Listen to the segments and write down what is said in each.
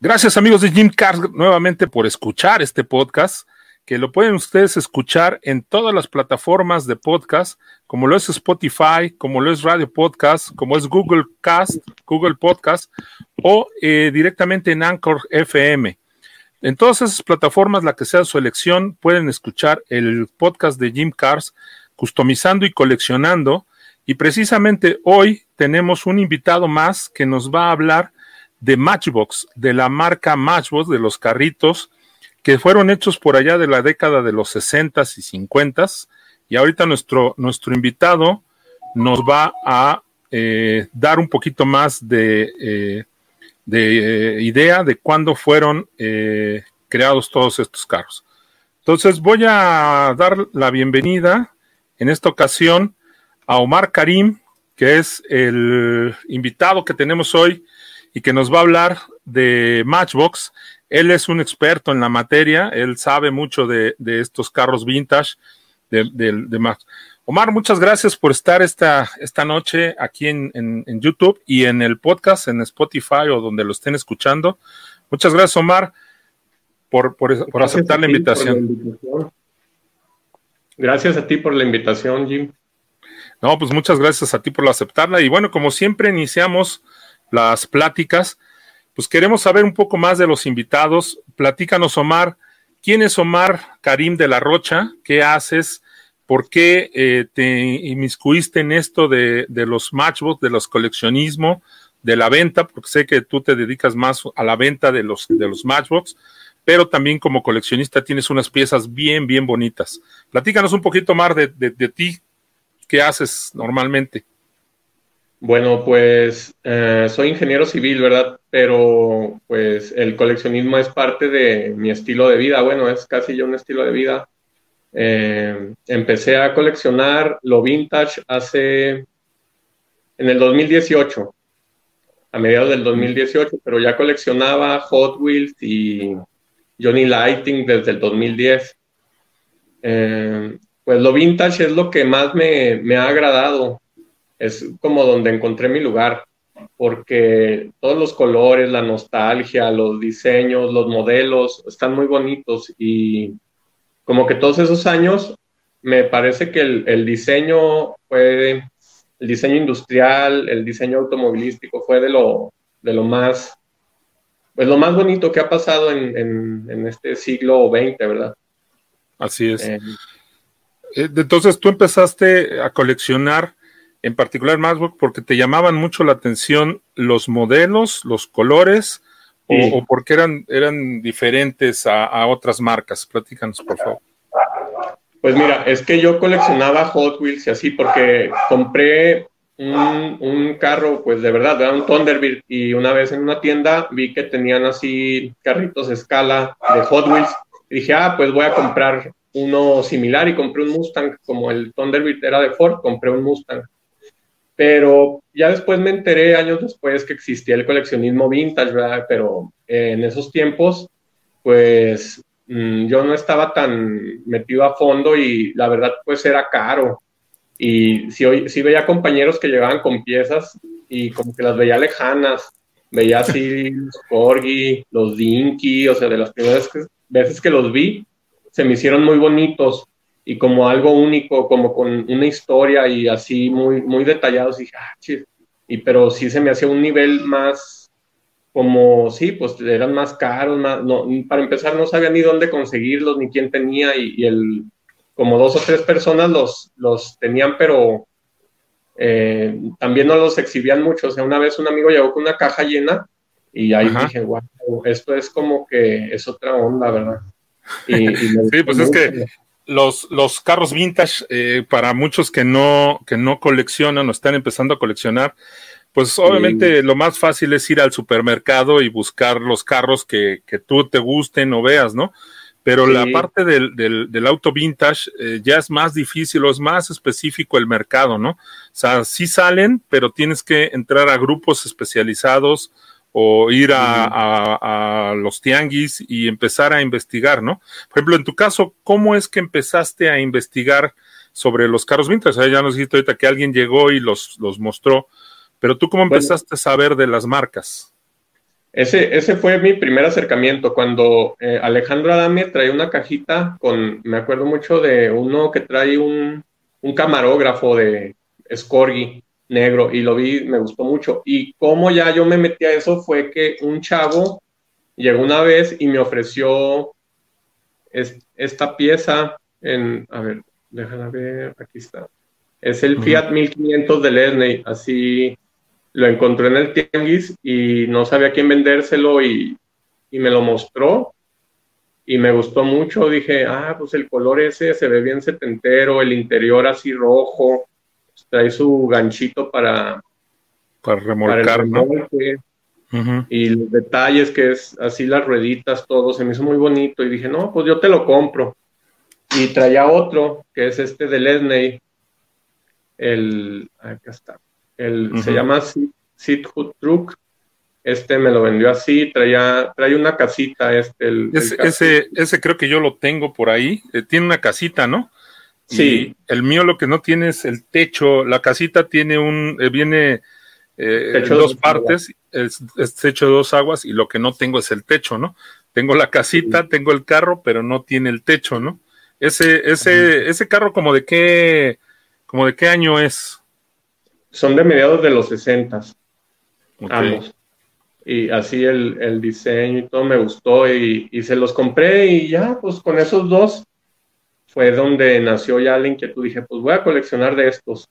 Gracias amigos de Jim Cars nuevamente por escuchar este podcast, que lo pueden ustedes escuchar en todas las plataformas de podcast, como lo es Spotify, como lo es Radio Podcast, como es Google Cast, Google Podcast o eh, directamente en Anchor FM. En todas esas plataformas, la que sea su elección, pueden escuchar el podcast de Jim Cars, customizando y coleccionando. Y precisamente hoy tenemos un invitado más que nos va a hablar de Matchbox, de la marca Matchbox, de los carritos que fueron hechos por allá de la década de los 60 y 50 y ahorita nuestro, nuestro invitado nos va a eh, dar un poquito más de, eh, de eh, idea de cuándo fueron creados todos estos carros. Entonces voy a dar la bienvenida en esta ocasión a Omar Karim, que es el invitado que tenemos hoy y que nos va a hablar de Matchbox. Él es un experto en la materia, él sabe mucho de, estos carros vintage de, de, Omar, muchas gracias por estar esta, esta noche aquí en, YouTube y en el podcast, en Spotify o donde lo estén escuchando. Muchas gracias, Omar, por, por, aceptar la invitación. Gracias a ti por la invitación, Jim. No, pues muchas gracias a ti por aceptarla. Y bueno, como siempre, iniciamos las pláticas, pues queremos saber un poco más de los invitados. Platícanos, Omar, ¿quién es Omar Karim de la Rocha? ¿Qué haces? ¿Por qué eh, te inmiscuiste en esto de, los matchbox, de los coleccionismo, de la venta? Porque sé que tú te dedicas más a la venta de los, de los matchbox, pero también como coleccionista tienes unas piezas bien, bien bonitas. Platícanos un poquito más de, de ti, qué haces normalmente. Bueno, pues eh, soy ingeniero civil, ¿verdad? Pero pues el coleccionismo es parte de mi estilo de vida. Bueno, es casi ya un estilo de vida. Eh, empecé a coleccionar lo vintage hace en el 2018, a mediados del 2018, pero ya coleccionaba Hot Wheels y Johnny Lighting desde el 2010. Eh, pues lo vintage es lo que más me, me ha agradado es como donde encontré mi lugar, porque todos los colores, la nostalgia, los diseños, los modelos están muy bonitos y como que todos esos años me parece que el, diseño fue, el diseño industrial, el diseño automovilístico fue de lo, de lo más, pues lo más bonito que ha pasado en, este siglo XX, ¿verdad? Así es. Eh, eh, entonces tú empezaste a coleccionar en particular MacBook porque te llamaban mucho la atención los modelos, los colores o, porque eran, eran diferentes a, otras marcas? Platícanos, por favor. Pues mira, es que yo coleccionaba Hot Wheels y así porque compré un, carro, pues de verdad, un Thunderbird y una vez en una tienda vi que tenían así carritos de escala de Hot Wheels y dije, ah, pues voy a comprar uno similar y compré un Mustang, como el Thunderbird era de Ford, compré un Mustang pero ya después me enteré, años después, que existía el coleccionismo vintage, ¿verdad? Pero eh, en esos tiempos, pues mm, yo no estaba tan metido a fondo y la verdad, pues era caro. Y sí, sí veía compañeros que llegaban con piezas y como que las veía lejanas. Veía así los Corgi, los Dinky, o sea, de las primeras veces que los vi, se me hicieron muy bonitos y como algo único, como con una historia y así muy, muy detallados. Y dije, ah, Y pero sí se me hacía un nivel más, como, sí, pues eran más caros, más, no, para empezar no sabía ni dónde conseguirlos, ni quién tenía, y, el, como dos o tres personas los, los tenían, pero eh, también no los exhibían mucho. O sea, una vez un amigo llegó con una caja llena y ahí dije, wow, esto es como que es otra onda, ¿verdad? Y, sí, pues es que los, los carros vintage, eh, para muchos que no, que no coleccionan o están empezando a coleccionar, pues obviamente lo más fácil es ir al supermercado y buscar los carros que, que tú te gusten o veas, ¿no? Pero la parte del, del, del auto vintage eh, ya es más difícil o es más específico el mercado, ¿no? O sea, sí salen, pero tienes que entrar a grupos especializados o ir a, los tianguis y empezar a investigar, ¿no? Por ejemplo, en tu caso, ¿cómo es que empezaste a investigar sobre los carros vintage? ya nos dijiste ahorita que alguien llegó y los, los mostró, pero tú cómo empezaste a saber de las marcas? Ese, ese fue mi primer acercamiento, cuando eh, Alejandro Adame trae una cajita con, me acuerdo mucho de uno que trae un, un camarógrafo de Scorgi negro y lo vi, me gustó mucho. Y como ya yo me metí a eso fue que un chavo llegó una vez y me ofreció esta pieza en, a ver, déjala ver, aquí está. Es el Fiat 1500 de Lesney, así lo encontré en el tianguis y no sabía quién vendérselo y, y, me lo mostró y me gustó mucho. Dije, ah, pues el color ese se ve bien setentero, el interior así rojo, trae su ganchito para, para remolcar, Y los detalles que es así las rueditas, todo, se me hizo muy bonito y dije, no, pues yo te lo compro. Y traía otro, que es este de Lesney, el, acá está, el, se llama Sit Truck, este me lo vendió así, traía, trae una casita, este, el, ese, ese, creo que yo lo tengo por ahí, eh, tiene una casita, ¿no? Sí. el mío lo que no tiene es el techo, la casita tiene un, eh, viene eh, dos partes, es, es, techo de dos aguas y lo que no tengo es el techo, ¿no? Tengo la casita, tengo el carro, pero no tiene el techo, ¿no? Ese, ese, ese carro como de qué, como de qué año es? Son de mediados de los 60, ambos. Y así el, el, diseño y todo me gustó y, y, se los compré y ya, pues con esos dos fue donde nació ya la inquietud. Dije, pues voy a coleccionar de estos.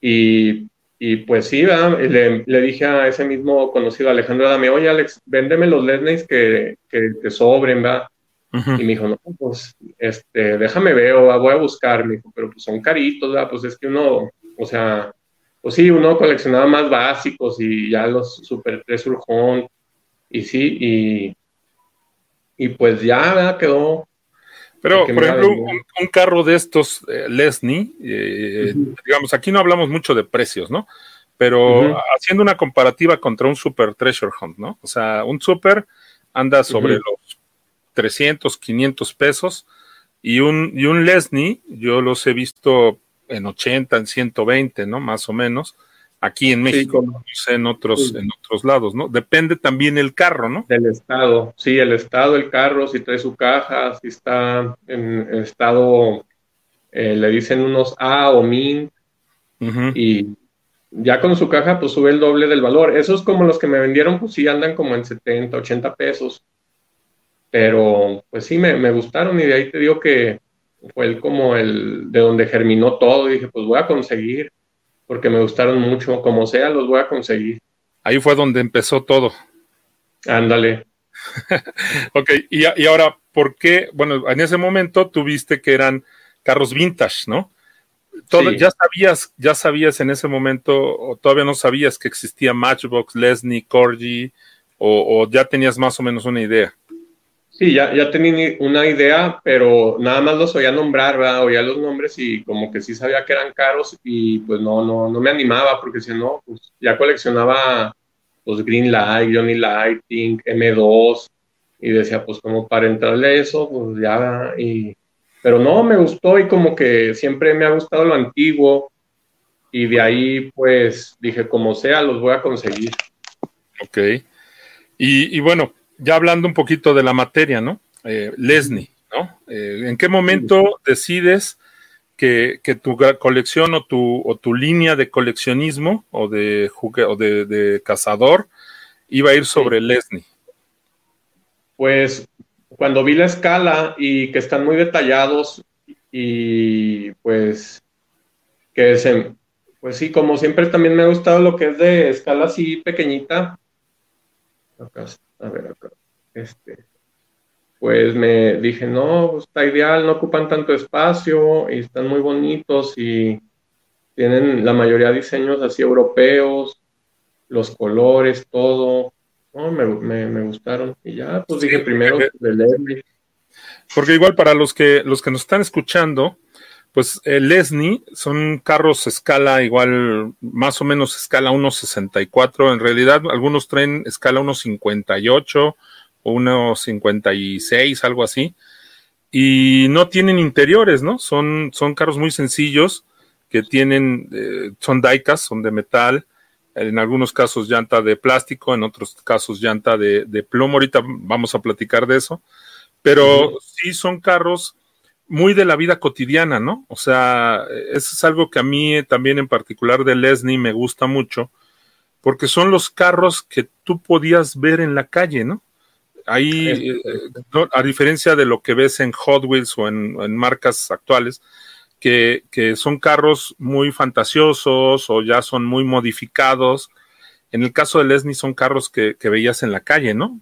Y, y pues sí, le, le, dije a ese mismo conocido Alejandro Adame, oye Alex, véndeme los Lesnays que, que te sobren, ¿verdad? Y me dijo, no, pues, este, déjame ver, voy a buscar, me dijo, pero pues son caritos, ¿verdad? Pues es que uno, o sea, pues sí, uno coleccionaba más básicos y ya los Super 3 Urjón, y sí, y, y pues ya, ¿verdad? Quedó. Pero, por ejemplo, un, carro de estos, eh, Lesney, eh, digamos, aquí no hablamos mucho de precios, ¿no? Pero haciendo una comparativa contra un Super Treasure Hunt, ¿no? O sea, un Super anda sobre los 300, 500 pesos. Y un, y un Lesney, yo los he visto en 80, en 120, ¿no? Más o menos. Aquí en México, no sé, en otros, en otros lados, ¿no? Depende también el carro, ¿no? Del estado, sí, el estado, el carro, si trae su caja, si está en estado, eh, le dicen unos A o MIN, y ya con su caja, pues sube el doble del valor. Esos como los que me vendieron, pues sí andan como en 70, 80 pesos. Pero pues sí, me, gustaron y de ahí te digo que fue el, como el de donde germinó todo. Y dije, pues voy a conseguir, porque me gustaron mucho, como sea, los voy a conseguir. Ahí fue donde empezó todo. Ándale. ok, y, y, ahora, ¿por qué? Bueno, en ese momento tuviste que eran carros vintage, ¿no? Todo, Ya sabías, ya sabías en ese momento, o todavía no sabías que existía Matchbox, Lesney, Corgi, o, o ya tenías más o menos una idea. Sí, ya, ya tenía una idea, pero nada más los oía nombrar, ¿verdad? Oía los nombres y como que sí sabía que eran caros y pues no, no, no me animaba porque si no, pues ya coleccionaba pues Green Light, Johnny Lighting, M2 y decía pues como para entrarle a eso, pues ya, y, pero no, me gustó y como que siempre me ha gustado lo antiguo y de ahí pues dije como sea, los voy a conseguir. Ok. Y, y bueno, ya hablando un poquito de la materia, ¿no? Eh, Lesney, ¿no? Eh, ¿En qué momento decides que, tu colección o tu, o tu línea de coleccionismo o de, o de, cazador iba a ir sobre Lesney? Pues cuando vi la escala y que están muy detallados y pues que se, pues sí, como siempre también me ha gustado lo que es de escala así pequeñita. Acá a ver acá, este, pues me dije, no, pues, está ideal, no ocupan tanto espacio y están muy bonitos y tienen la mayoría de diseños así europeos, los colores, todo, no, me, me, gustaron y ya, pues dije primero de Porque igual para los que, los que nos están escuchando, pues el Lesney son carros escala igual, más o menos escala 1.64. En realidad, algunos traen escala 1.58 o 1.56, algo así. Y no tienen interiores, ¿no? Son, son carros muy sencillos que tienen, eh, son diecast, son de metal. en algunos casos llanta de plástico, en otros casos llanta de, plomo. Ahorita vamos a platicar de eso, pero sí son carros muy de la vida cotidiana, ¿no? O sea, eso es algo que a mí también en particular de Lesney me gusta mucho, porque son los carros que tú podías ver en la calle, ¿no? Ahí, eh, a diferencia de lo que ves en Hot Wheels o en, marcas actuales, que, son carros muy fantasiosos o ya son muy modificados. En el caso de Lesney son carros que, veías en la calle, ¿no?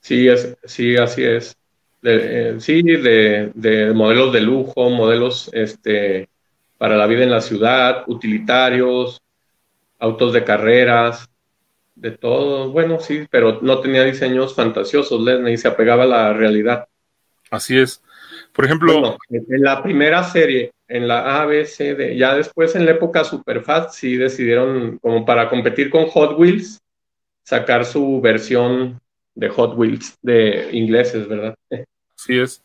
Sí, es, sí, así es. Eh, sí, de, de, modelos de lujo, modelos este, para la vida en la ciudad, utilitarios, autos de carreras, de todo. Bueno, sí, pero no tenía diseños fantasiosos, Lesney, se apegaba a la realidad. Así es. Por ejemplo, en la primera serie, en la ABCD, ya después en la época Superfast, sí decidieron, como para competir con Hot Wheels, sacar su versión de Hot Wheels de ingleses, ¿verdad? Así es.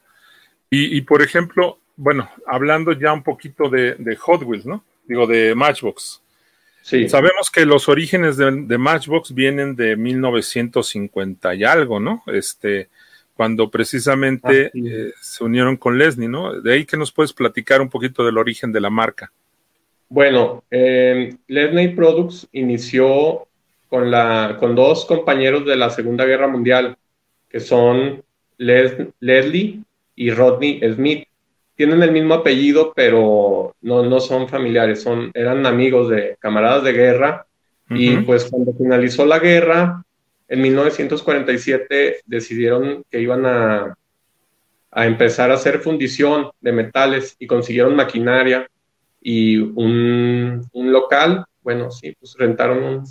Y, por ejemplo, bueno, hablando ya un poquito de, de Hot Wheels, ¿no? Digo, de Matchbox. Sabemos que los orígenes de, Matchbox vienen de 1950 y algo, ¿no? Este, cuando precisamente eh, se unieron con Lesney, ¿no? De ahí que nos puedes platicar un poquito del origen de la marca. Bueno, eh, Lesney Products inició con, la, con dos compañeros de la Segunda Guerra Mundial, que son Leslie y Rodney Smith tienen el mismo apellido, pero no, no son familiares, son, eran amigos de camaradas de guerra. Y pues cuando finalizó la guerra, en 1947 decidieron que iban a, a empezar a hacer fundición de metales y consiguieron maquinaria y un, un local. Bueno, sí, pues rentaron un,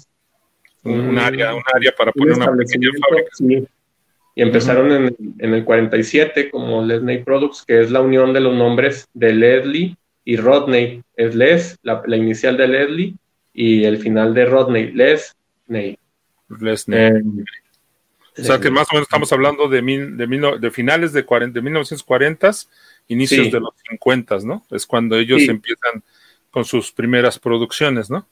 un, área, un área para poner una pequeña fábrica y empezaron en, en, el 47 como Lesney Products, que es la unión de los nombres de Leslie y Rodney. Es Les, la, inicial de Leslie, y el final de Rodney, Lesney. Lesney. Eh, o sea que más o menos estamos hablando de, mil, de, mil, de finales de, 40, de 1940, inicios de los 50, ¿no? Es cuando ellos empiezan con sus primeras producciones, ¿no?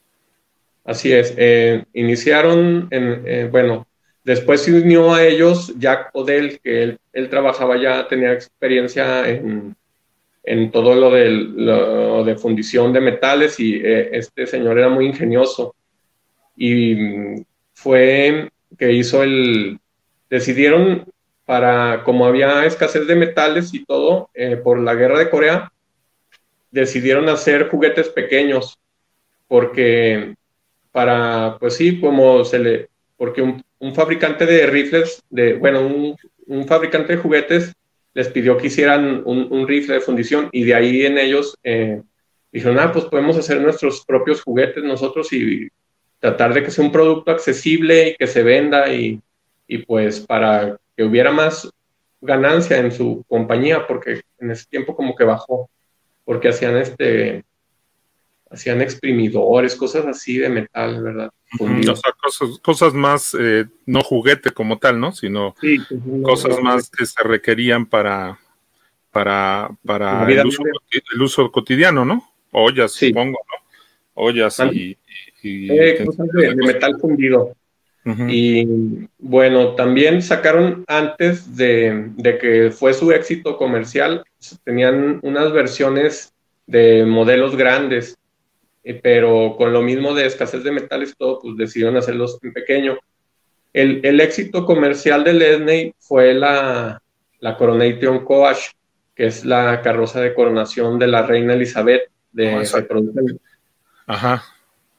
Así es. Eh, iniciaron, en, eh, bueno, Después se unió a ellos Jack Odell, que él, trabajaba ya, tenía experiencia en, todo lo, de fundición de metales y eh, este señor era muy ingenioso. Y mm, fue que hizo el, decidieron para, como había escasez de metales y todo, por la guerra de Corea, decidieron hacer juguetes pequeños, porque para, pues sí, como se le, porque un, un fabricante de rifles, de, bueno, un, fabricante de juguetes les pidió que hicieran un, rifle de fundición y de ahí en ellos eh, dijeron, ah, pues podemos hacer nuestros propios juguetes nosotros y tratar de que sea un producto accesible y que se venda y, y pues para que hubiera más ganancia en su compañía, porque en ese tiempo como que bajó, porque hacían este, hacían exprimidores, cosas así de metal, ¿verdad? O sea, cosas, más, eh, no juguete como tal, ¿no? Sino cosas más que se requerían para, para, para el uso, cotidiano, ¿no? Ollas, supongo, ¿no? Ollas y... Eh, cosas de, metal fundido. Y bueno, también sacaron antes de, de que fue su éxito comercial, tenían unas versiones de modelos grandes eh, pero con lo mismo de escasez de metales y todo, pues decidieron hacerlos en pequeño. El, el éxito comercial de Lesney fue la, la Coronation Coach, que es la carroza de coronación de la reina Elizabeth. De, se, produjo en, Ajá.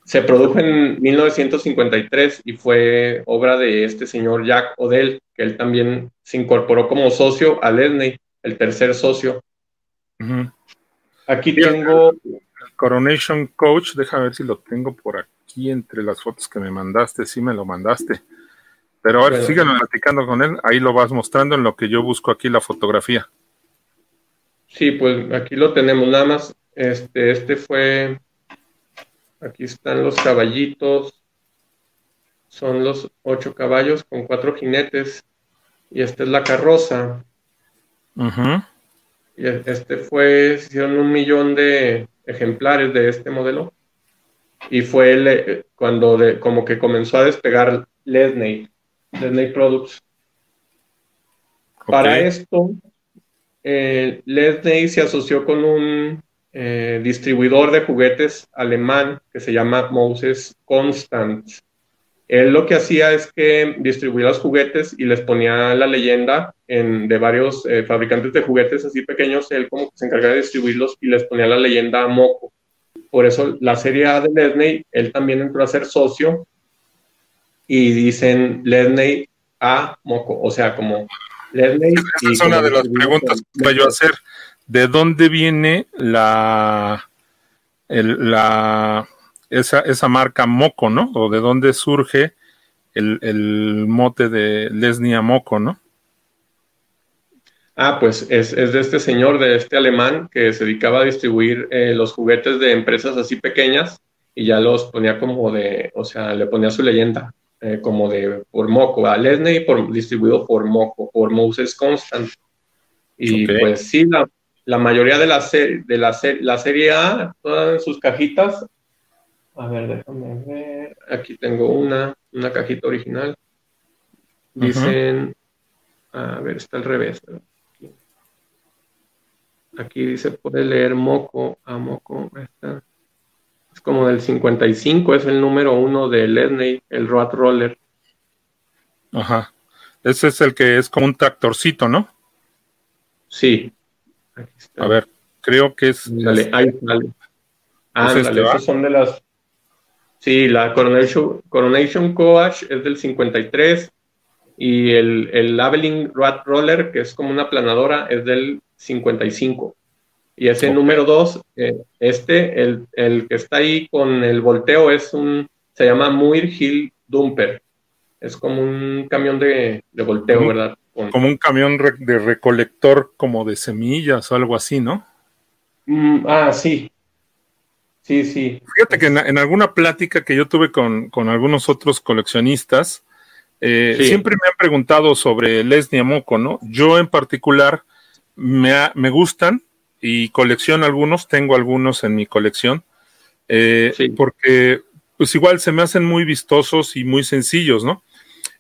se produjo en 1953 y fue obra de este señor Jack Odell, que él también se incorporó como socio a Lesney, el tercer socio. Aquí tengo Coronation Coach, déjame ver si lo tengo por aquí entre las fotos que me mandaste, sí me lo mandaste. Pero ahora ver, platicando con él, ahí lo vas mostrando en lo que yo busco aquí la fotografía. Sí, pues aquí lo tenemos, nada más, este, este fue, aquí están los caballitos, son los ocho caballos con cuatro jinetes, y esta es la carroza. Y este fue, hicieron un millón de, ejemplares de este modelo. y fue cuando de, como que comenzó a despegar Lesney, Lesney Products. Para esto, eh, Lesney se asoció con un eh, distribuidor de juguetes alemán que se llama Moses Constant. Él lo que hacía es que distribuía los juguetes y les ponía la leyenda en, de varios eh, fabricantes de juguetes así pequeños. Él como que se encargaba de distribuirlos y les ponía la leyenda Moco. Por eso la serie A de Lesney, él también entró a ser socio y dicen Lesney a Moco, o sea, como Lesney. Esa es una de las preguntas que voy a hacer. ¿De dónde viene la, la esa, esa marca Moco, ¿no? O de dónde surge el, el mote de Lesney a Moco, ¿no? Ah, pues es, de este señor, de este alemán, que se dedicaba a distribuir eh, los juguetes de empresas así pequeñas y ya los ponía como de, o sea, le ponía su leyenda, eh, como de por Moco, a Lesney por, distribuido por Moco, por Moses Constant. Y pues sí, la, la, mayoría de la, serie, de la, la serie A, todas sus cajitas, a ver, déjame ver, aquí tengo una, una cajita original. Dicen, a ver, está al revés. Aquí dice, puede leer Moco a Moco. Es como del 55, es el número uno de Lesney, el Road Roller. Ajá. Ese es el que es como un tractorcito, ¿no? Sí. A ver, creo que es. Dale, ahí sale. Ah, esos son de las. Sí, la Coronation, Coronation Coach es del 53 y el, el Labeling Road Roller, que es como una planadora, es del 55. Y ese número 2, eh, este, el, que está ahí con el volteo, es un, se llama Muir Hill Dumper. Es como un camión de, volteo, ¿verdad? Como un camión de recolector como de semillas o algo así, ¿no? Mm, ah, sí. Sí, sí. Fíjate que en, alguna plática que yo tuve con, algunos otros coleccionistas, eh, siempre me han preguntado sobre Leslie Amoco, ¿no? Yo en particular me, gustan y colecciono algunos, tengo algunos en mi colección, eh, porque pues igual se me hacen muy vistosos y muy sencillos, ¿no?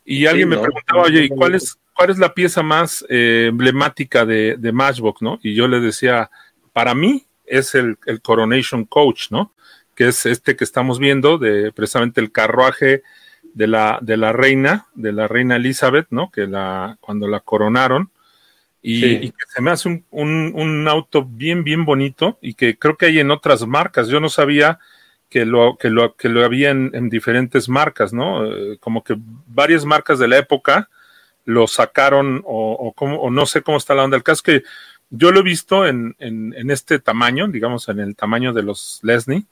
Y alguien me preguntaba, oye, ¿y cuál es, cuál es la pieza más eh, emblemática de, de, Matchbox, no? Y yo le decía, para mí es el, el, Coronation Coach, ¿no? Que es este que estamos viendo, de precisamente el carruaje de la, de la reina, de la reina Elizabeth, ¿no? Que la, cuando la coronaron, y, que se me hace un, un, auto bien, bien bonito y que creo que hay en otras marcas. Yo no sabía que lo, que lo, que lo había en, diferentes marcas, ¿no? Eh, como que varias marcas de la época lo sacaron o, o, no sé cómo está la onda. El caso es que yo lo he visto en, en, en este tamaño, digamos, en el tamaño de los Lesney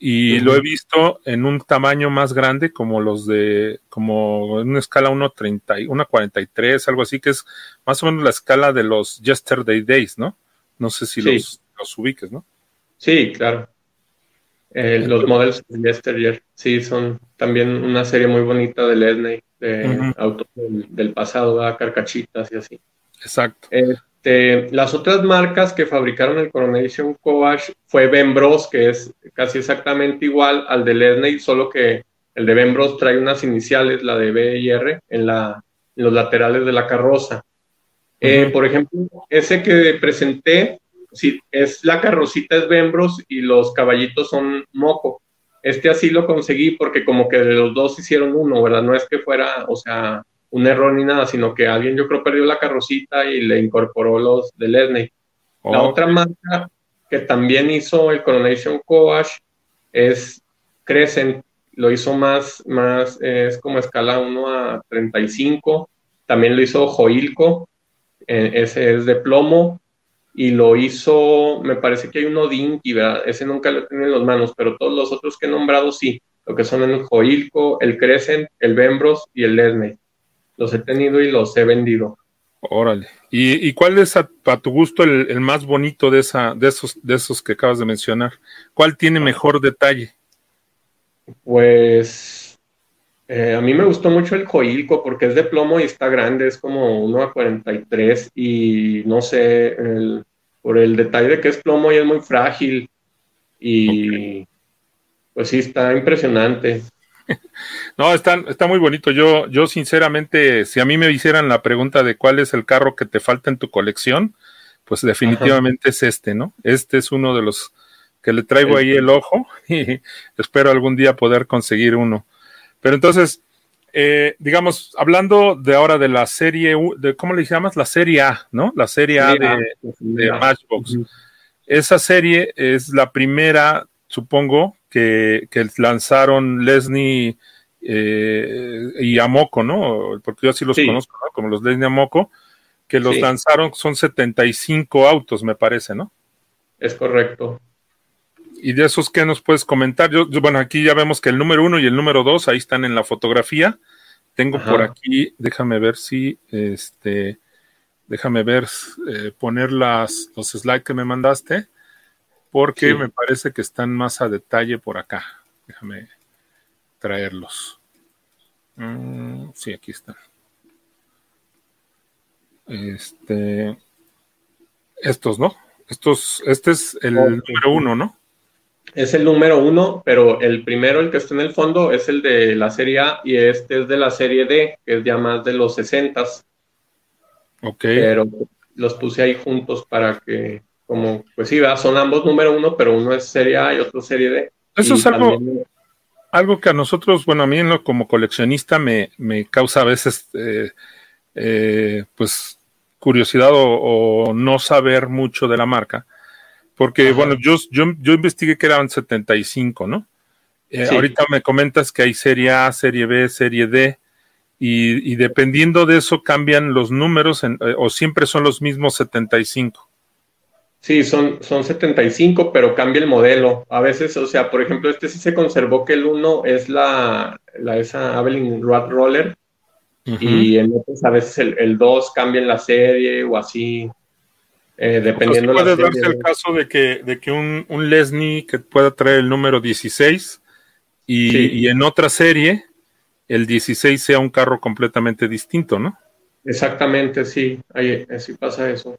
y lo he visto en un tamaño más grande como los de como en una escala 1.30 1.43 algo así que es más o menos la escala de los Yesterday Days no no sé si los, los ubiques no sí claro. Eh, los modelos de Yesterday sí son también una serie muy bonita de Lesney de autos del, pasado a carcachitas y así. Exacto. Eh, este, las otras marcas que fabricaron el Coronation Coach fue Ben Bros, que es casi exactamente igual al de Lesney, solo que el de Ben Bros trae unas iniciales, la de B y R, en, la, los laterales de la carroza. Eh, por ejemplo, ese que presenté, si es la carrocita es Ben Bros y los caballitos son Moco. Este así lo conseguí porque como que de los dos hicieron uno, ¿verdad? No es que fuera, o sea, un error ni nada, sino que alguien yo creo perdió la carrocita y le incorporó los de Lesney. La otra marca que también hizo el Coronation Coach es Crescent, lo hizo más, más, es como escala 1 a 35, también lo hizo Joilco, eh, ese es de plomo, y lo hizo, me parece que hay uno Dinky, ¿verdad? Ese nunca lo tiene en las manos, pero todos los otros que he nombrado sí, lo que son el Joilco, el Crescent, el Bembros y el Lesney los he tenido y los he vendido. Órale. ¿Y, cuál es a, tu gusto el, más bonito de, esa, de, esos, de esos que acabas de mencionar? ¿Cuál tiene mejor detalle? Pues eh, a mí me gustó mucho el Coilco porque es de plomo y está grande, es como 1 a 43 y no sé, por el detalle de que es plomo y es muy frágil y Pues sí, está impresionante. No, está, está muy bonito. Yo, yo sinceramente, si a mí me hicieran la pregunta de cuál es el carro que te falta en tu colección, pues definitivamente es este, ¿no? Este es uno de los que le traigo ahí el ojo y espero algún día poder conseguir uno. Pero entonces, eh, digamos, hablando de ahora de la serie, de, ¿cómo le llamas? La serie A, ¿no? La serie A de, Matchbox. Esa serie es la primera, supongo, que, lanzaron Lesney eh, y Amoco, ¿no? Porque yo así los conozco, ¿no? Como los Lesney Amoco, que los lanzaron, son 75 autos, me parece, ¿no? Es correcto. Y de esos, ¿qué nos puedes comentar? Yo, bueno, aquí ya vemos que el número uno y el número dos, ahí están en la fotografía. Tengo por aquí, déjame ver si, este, déjame ver, eh, poner las, los slides que me mandaste, porque me parece que están más a detalle por acá. Déjame traerlos. Mm, sí, aquí están. Este, estos, ¿no? Estos, este es el número uno, ¿no? es el número uno, pero el primero, el que está en el fondo, es el de la serie A y este es de la serie D, que es ya más de los 60. Ok. Pero los puse ahí juntos para que, como, pues sí, son ambos número uno, pero uno es serie A y otro serie D. Eso es algo, algo que a nosotros, bueno, a mí como coleccionista me, causa a veces, eh, eh, pues, curiosidad o no saber mucho de la marca porque, bueno, yo, yo, yo, investigué que eran 75, ¿no? Eh, ahorita me comentas que hay serie A, serie B, serie D, y, dependiendo de eso cambian los números eh, o siempre son los mismos 75. Sí, son, son 75, pero cambia el modelo. A veces, o sea, por ejemplo, este sí se conservó que el 1 es la, la esa Avelin Rod Roller, y en otros a veces el, el 2 cambia en la serie o así. Eh, dependiendo puede darse el caso de que, de que un, un Lesney que pueda traer el número 16 y, en otra serie el 16 sea un carro completamente distinto, ¿no? Exactamente, sí, ahí, así pasa eso.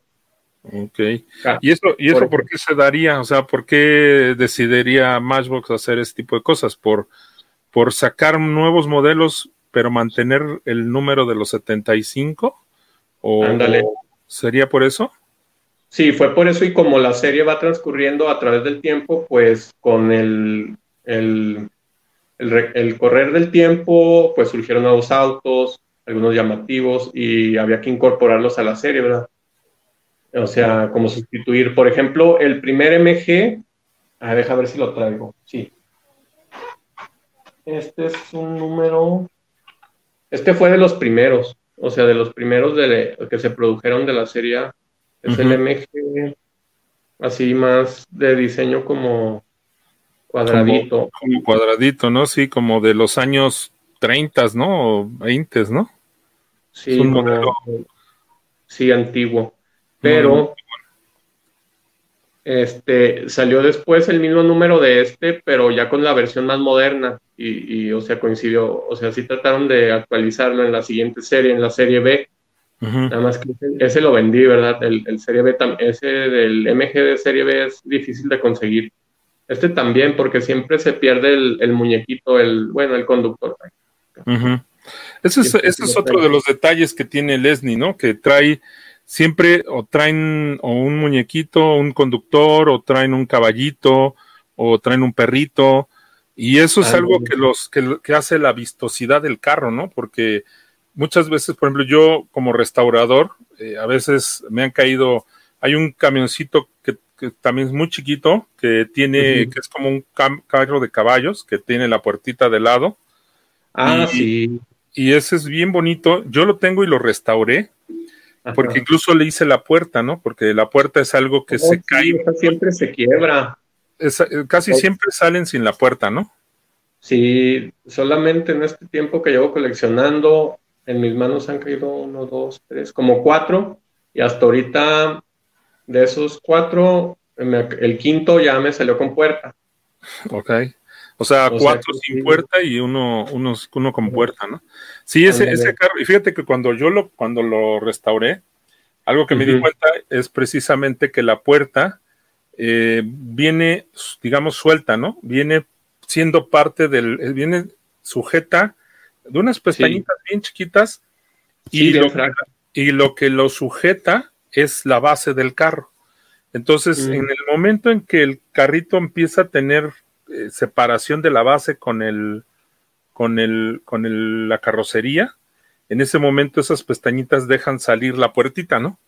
Ok. Ah, ¿Y eso, y eso por, qué se daría? O sea, ¿por qué decidiría Matchbox hacer este tipo de cosas? ¿Por, por sacar nuevos modelos, pero mantener el número de los 75? ¿O sería por eso? Sí, fue por eso y como la serie va transcurriendo a través del tiempo, pues con el, el, correr del tiempo, pues surgieron nuevos autos, algunos llamativos y había que incorporarlos a la serie, ¿verdad? O sea, como sustituir, por ejemplo, el primer MG, a deja ver si lo traigo, sí. Este es un número, este fue de los primeros, o sea, de los primeros de, que se produjeron de la serie es el MG así más de diseño como cuadradito. Como, cuadradito, ¿no? Sí, como de los años 30, ¿no? O 20, ¿no? Sí, un modelo. sí, antiguo. Pero este salió después el mismo número de este, pero ya con la versión más moderna. Y, y, o sea, coincidió, o sea, sí trataron de actualizarlo en la siguiente serie, en la serie B, Nada más que ese, lo vendí, ¿verdad? El, Serie B, ese del MG de Serie B es difícil de conseguir. Este también, porque siempre se pierde el, muñequito, el, bueno, el conductor. Ese es, ese es otro de los detalles que tiene Lesney, ¿no? Que trae siempre o traen o un muñequito, un conductor, o traen un caballito, o traen un perrito. Y eso es algo que los que, que hace la vistosidad del carro, ¿no? Porque muchas veces, por ejemplo, yo como restaurador, eh, a veces me han caído, hay un camioncito que, también es muy chiquito, que tiene, que es como un carro de caballos, que tiene la puertita de lado. Ah, sí. Y ese es bien bonito. Yo lo tengo y lo restauré, porque incluso le hice la puerta, ¿no? Porque la puerta es algo que se cae. Siempre se quiebra. Eh, casi siempre salen sin la puerta, ¿no? Sí, solamente en este tiempo que llevo coleccionando, en mis manos han caído uno, dos, tres, como cuatro, y hasta ahorita de esos cuatro, el quinto ya me salió con puerta. Ok. O sea, cuatro sin puerta y uno, uno, uno con puerta, ¿no? Sí, ese, ese carro, y fíjate que cuando yo lo, cuando lo restauré, algo que me di cuenta es precisamente que la puerta eh, viene, digamos, suelta, ¿no? Viene siendo parte del, eh, viene sujeta de unas pestañitas bien chiquitas y, lo, y lo que lo sujeta es la base del carro. Entonces, mm. en el momento en que el carrito empieza a tener eh, separación de la base con el, con el, con el, la carrocería, en ese momento esas pestañitas dejan salir la puertita, ¿no?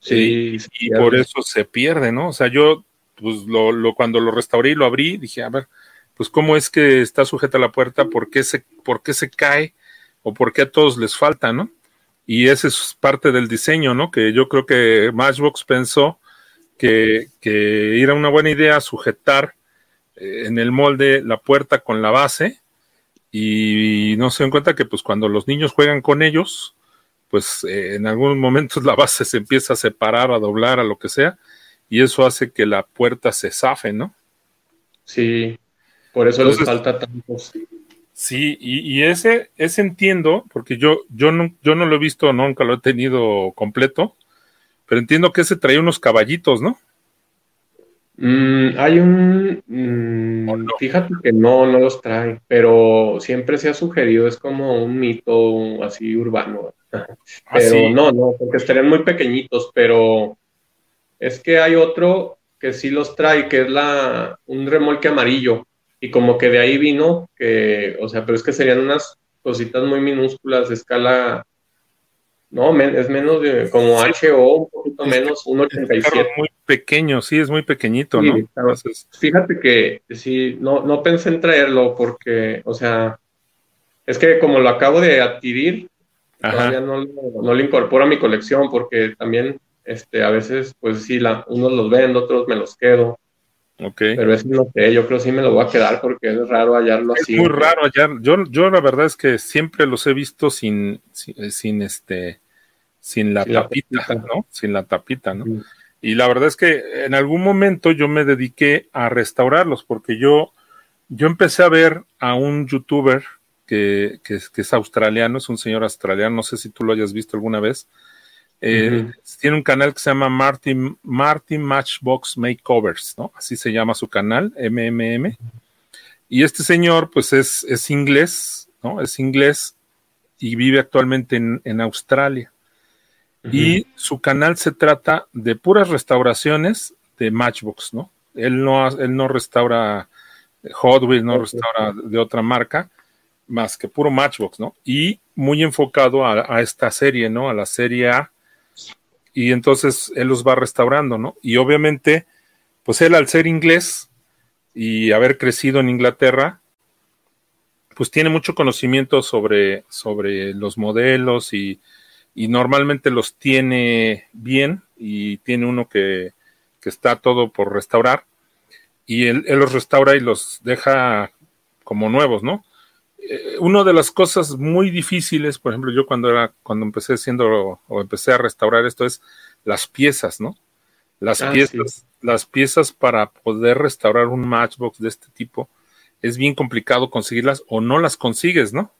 Sí. y por eso se pierde, ¿no? O sea, yo, pues, lo, lo, cuando lo restauré y lo abrí, dije, a ver, pues, ¿cómo es que está sujeta la puerta? ¿Por qué se, por qué se cae? ¿O por qué a todos les falta, no? Y ese es parte del diseño, ¿no? Que yo creo que Matchbox pensó que, que era una buena idea sujetar en el molde la puerta con la base y no se dan cuenta que pues cuando los niños juegan con ellos, pues eh, en algunos momentos la base se empieza a separar, a doblar, a lo que sea, y eso hace que la puerta se zafe, ¿no? Sí, por eso les falta tanto. Sí, y, ese, ese entiendo, porque yo, yo, no, yo no lo he visto, nunca lo he tenido completo, pero entiendo que ese traía unos caballitos, ¿no? Mm, hay un... Mm, fíjate que no, no los trae, pero siempre se ha sugerido, es como un mito así urbano. Ah, pero no, no, porque estarían muy pequeñitos, pero es que hay otro que sí los trae, que es la, un remolque amarillo, y como que de ahí vino, que, o sea, pero es que serían unas cositas muy minúsculas, escala no, es menos de como HO, un poquito menos, 1.87. Muy pequeño, sí, es muy pequeñito, ¿no? fíjate que sí, no, no pensé en traerlo porque, o sea, es que como lo acabo de adquirir, todavía no, no, lo incorporo a mi colección porque también, este, a veces, pues sí, la, unos los vendo, otros me los quedo. Okay. Pero es no sé, yo creo que sí me lo voy a quedar porque es raro hallarlo así. Es muy raro hallar. Yo, yo la verdad es que siempre los he visto sin, sin, este, sin la tapita, ¿no? Sin la tapita, ¿no? Y la verdad es que en algún momento yo me dediqué a restaurarlos porque yo, yo empecé a ver a un youtuber que, que, es australiano, es un señor australiano, no sé si tú lo hayas visto alguna vez. Eh, tiene un canal que se llama Martin, Martin Matchbox Makeovers, ¿no? Así se llama su canal, MMM. Y este señor, pues es, es inglés, ¿no? Es inglés y vive actualmente en, en Australia. Y su canal se trata de puras restauraciones de Matchbox, ¿no? Él no, él no restaura Hot Wheels, no restaura de otra marca, más que puro Matchbox, ¿no? Y muy enfocado a, a esta serie, ¿no? A la serie A y entonces él los va restaurando, ¿no? Y obviamente, pues él al ser inglés y haber crecido en Inglaterra, pues tiene mucho conocimiento sobre, sobre los modelos y, y normalmente los tiene bien y tiene uno que, que está todo por restaurar y él, él, los restaura y los deja como nuevos, ¿no? Eh, una de las cosas muy difíciles, por ejemplo, yo cuando era, cuando empecé siendo o empecé a restaurar esto es las piezas, ¿no? Las ah, piezas, las piezas para poder restaurar un Matchbox de este tipo es bien complicado conseguirlas o no las consigues, ¿no?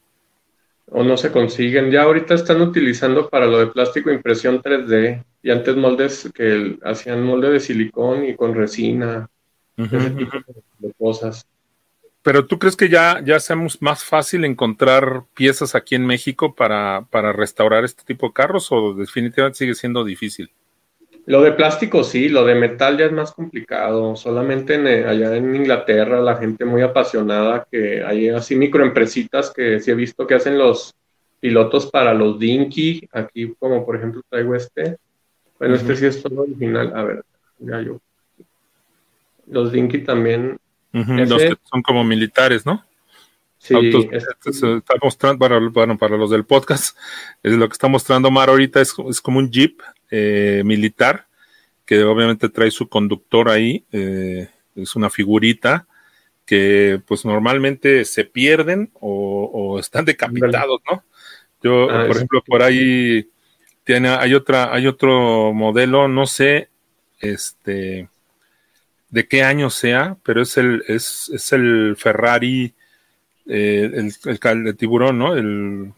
O no se consiguen. Ya ahorita están utilizando para lo de plástico impresión 3D y antes moldes que hacían molde de silicón y con resina, ese tipo de cosas. Pero tú crees que ya, ya seamos más fácil encontrar piezas aquí en México para, para restaurar este tipo de carros o definitivamente sigue siendo difícil? Lo de plástico sí, lo de metal ya es más complicado. Solamente eh, allá en Inglaterra la gente muy apasionada que hay así microempresitas que sí he visto que hacen los pilotos para los Dinky. Aquí como por ejemplo traigo este. Bueno, este sí es todo original. A ver, ya yo. Los Dinky también los que son como militares, ¿no? Sí, este está mostrando, para, bueno, para los del podcast, es lo que está mostrando Mar ahorita es, como un jeep eh, militar que obviamente trae su conductor ahí, eh, es una figurita que pues normalmente se pierden o, están decapitados, ¿no? Yo, ah, por ejemplo, por ahí tiene, hay otra, hay otro modelo, no sé, este, de qué año sea, pero es el, es, es el Ferrari, eh, el, el, de tiburón, ¿no? El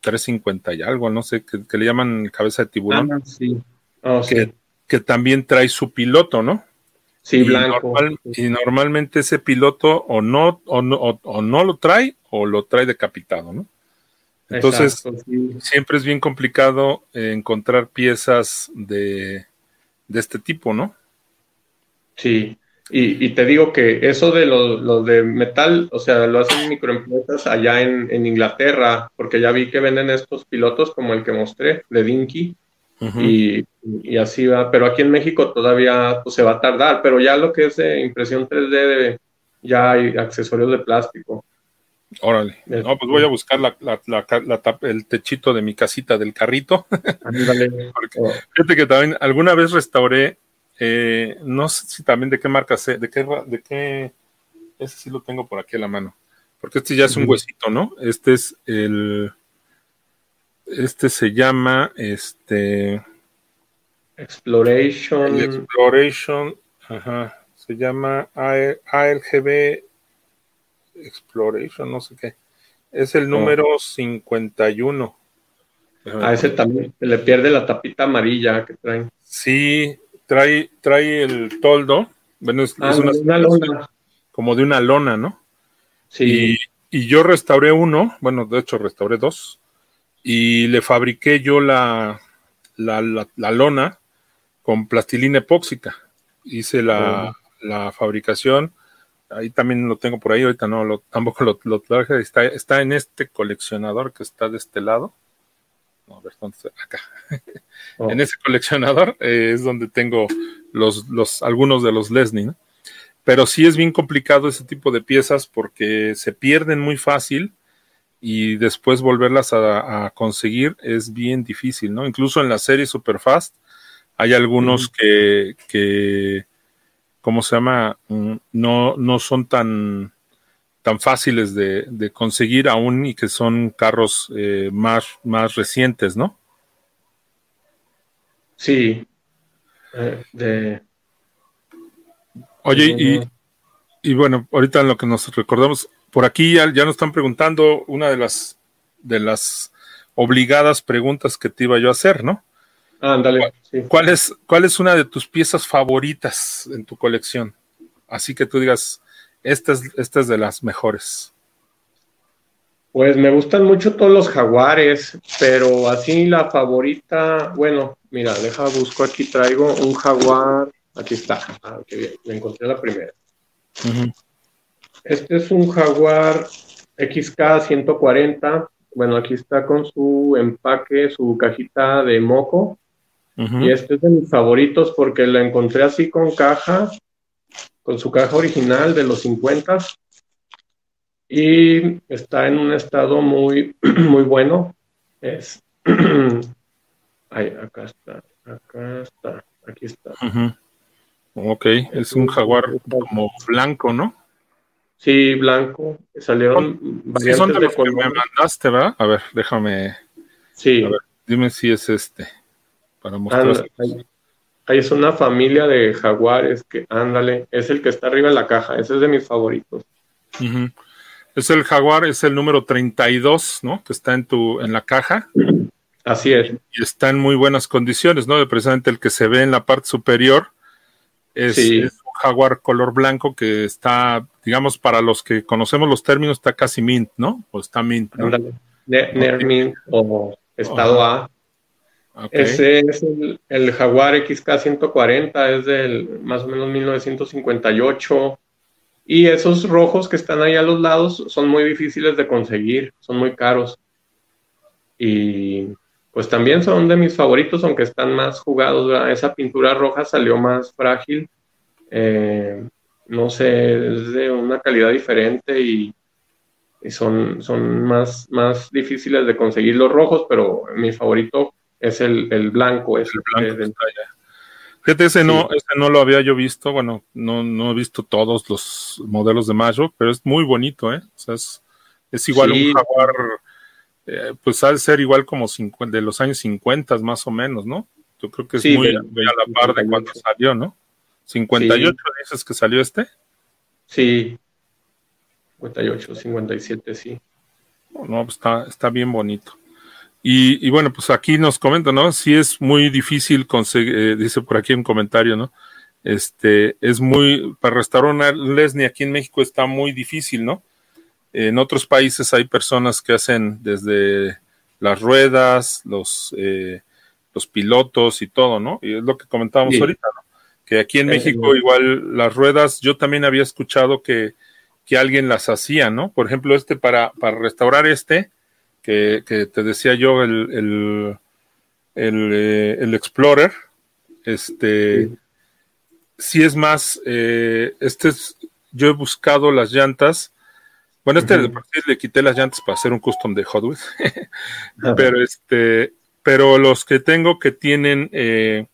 350 y algo, no sé, que, le llaman cabeza de tiburón. Ah, sí. Oh, que, que, también trae su piloto, ¿no? Sí, blanco. y normalmente ese piloto o no, o no, o, no lo trae o lo trae decapitado, ¿no? Entonces, siempre es bien complicado encontrar piezas de, de, este tipo, ¿no? Sí, y, te digo que eso de lo, de metal, o sea, lo hacen microempresas allá en, Inglaterra, porque ya vi que venden estos pilotos como el que mostré, de Dinky, y, así va, pero aquí en México todavía pues, se va a tardar, pero ya lo que es de impresión 3D, ya hay accesorios de plástico. Órale. No, pues voy a buscar la, el techito de mi casita del carrito. Oh. fíjate que también alguna vez restauré, eh, no sé si también de qué marca sé, de qué, de qué, ese sí lo tengo por aquí a la mano, porque este ya es un huesito, ¿no? Este es el, este se llama, este... Exploration. Exploration, ajá, se llama ALGB Exploration, no sé qué. Es el número 51. A ese también le pierde la tapita amarilla que traen. Sí, trae, trae el toldo. Bueno, es, ah, una, lona. Como de una lona, ¿no? Sí. Y, yo restauré uno, bueno, de hecho restauré dos, y le fabriqué yo la, la, la, lona con plastilina epóxica. Hice la, la fabricación ahí también lo tengo por ahí, ahorita no, lo, tampoco lo, lo traje, está, está en este coleccionador que está de este lado. No, ver, ¿dónde está? Acá. Oh. en ese coleccionador eh, es donde tengo los, los, algunos de los Lesney, ¿no? Pero sí es bien complicado ese tipo de piezas porque se pierden muy fácil y después volverlas a, conseguir es bien difícil, ¿no? Incluso en la serie Superfast hay algunos que, que ¿cómo se llama? Mm, no, no son tan, tan fáciles de, conseguir aún y que son carros eh, más, más recientes, ¿no? Sí. Eh, de... Oye, y, y, bueno, ahorita en lo que nos recordamos, por aquí ya, ya nos están preguntando una de las de las obligadas preguntas que te iba yo a hacer, ¿no? Ándale. ¿Cuál, es, ¿Cuál es una de tus piezas favoritas en tu colección? Así que tú digas, esta es, esta es de las mejores. Pues me gustan mucho todos los jaguares, pero así la favorita, bueno, mira, deja, busco aquí, traigo un jaguar, aquí está, ah, qué bien, me encontré la primera. Este es un jaguar XK 140, bueno, aquí está con su empaque, su cajita de moco, y este es de mis favoritos porque lo encontré así con caja, con su caja original de los 50 y está en un estado muy, muy bueno. Es. Ay, acá está, acá está, aquí está. Ok, es un jaguar como blanco, ¿no? Sí, blanco. Salieron sí, son de los que me mandaste, ¿verdad? A ver, déjame. Sí. dime si es este para mostrar. ahí, es una familia de jaguares que, ándale, es el que está arriba en la caja, ese es de mis favoritos. Es el jaguar, es el número 32, ¿no? Que está en tu, en la caja. Así es. Y está en muy buenas condiciones, ¿no? Precisamente el que se ve en la parte superior es, un jaguar color blanco que está, digamos, para los que conocemos los términos, está casi mint, ¿no? O está mint. ¿no? mint o estado A. Ese es el, Jaguar XK140, es del más o menos 1958. Y esos rojos que están ahí a los lados son muy difíciles de conseguir, son muy caros. Y pues también son de mis favoritos, aunque están más jugados. Esa pintura roja salió más frágil. Eh, no sé, es de una calidad diferente y, son, son más, más difíciles de conseguir los rojos, pero mi favorito es el, el blanco. Es el blanco Fíjate, ese, no, ese no lo había yo visto. Bueno, no, no he visto todos los modelos de Mayo, pero es muy bonito, ¿eh? O sea, es, es igual un jaguar, eh, pues al ser igual como de los años 50 más o menos, ¿no? Yo creo que es muy, a la par de cuando salió, ¿no? 58 dices que salió este. Sí, 58, 57, sí. No, pues está, está bien bonito. Y, bueno, pues aquí nos comenta, ¿no? Sí es muy difícil conseguir, eh, dice por aquí un comentario, ¿no? Este, es muy, para restaurar una Lesney aquí en México está muy difícil, ¿no? En otros países hay personas que hacen desde las ruedas, los, eh, los pilotos y todo, ¿no? Y es lo que comentábamos ahorita, ¿no? Que aquí en México igual las ruedas, yo también había escuchado que, que alguien las hacía, ¿no? Por ejemplo, este para, para restaurar este, que, que te decía yo, el, el, el, eh, el Explorer, este, sí. es más, eh, este es, yo he buscado las llantas, bueno, este le quité las llantas para hacer un custom de Hot Wheels, pero este, pero los que tengo que tienen eh,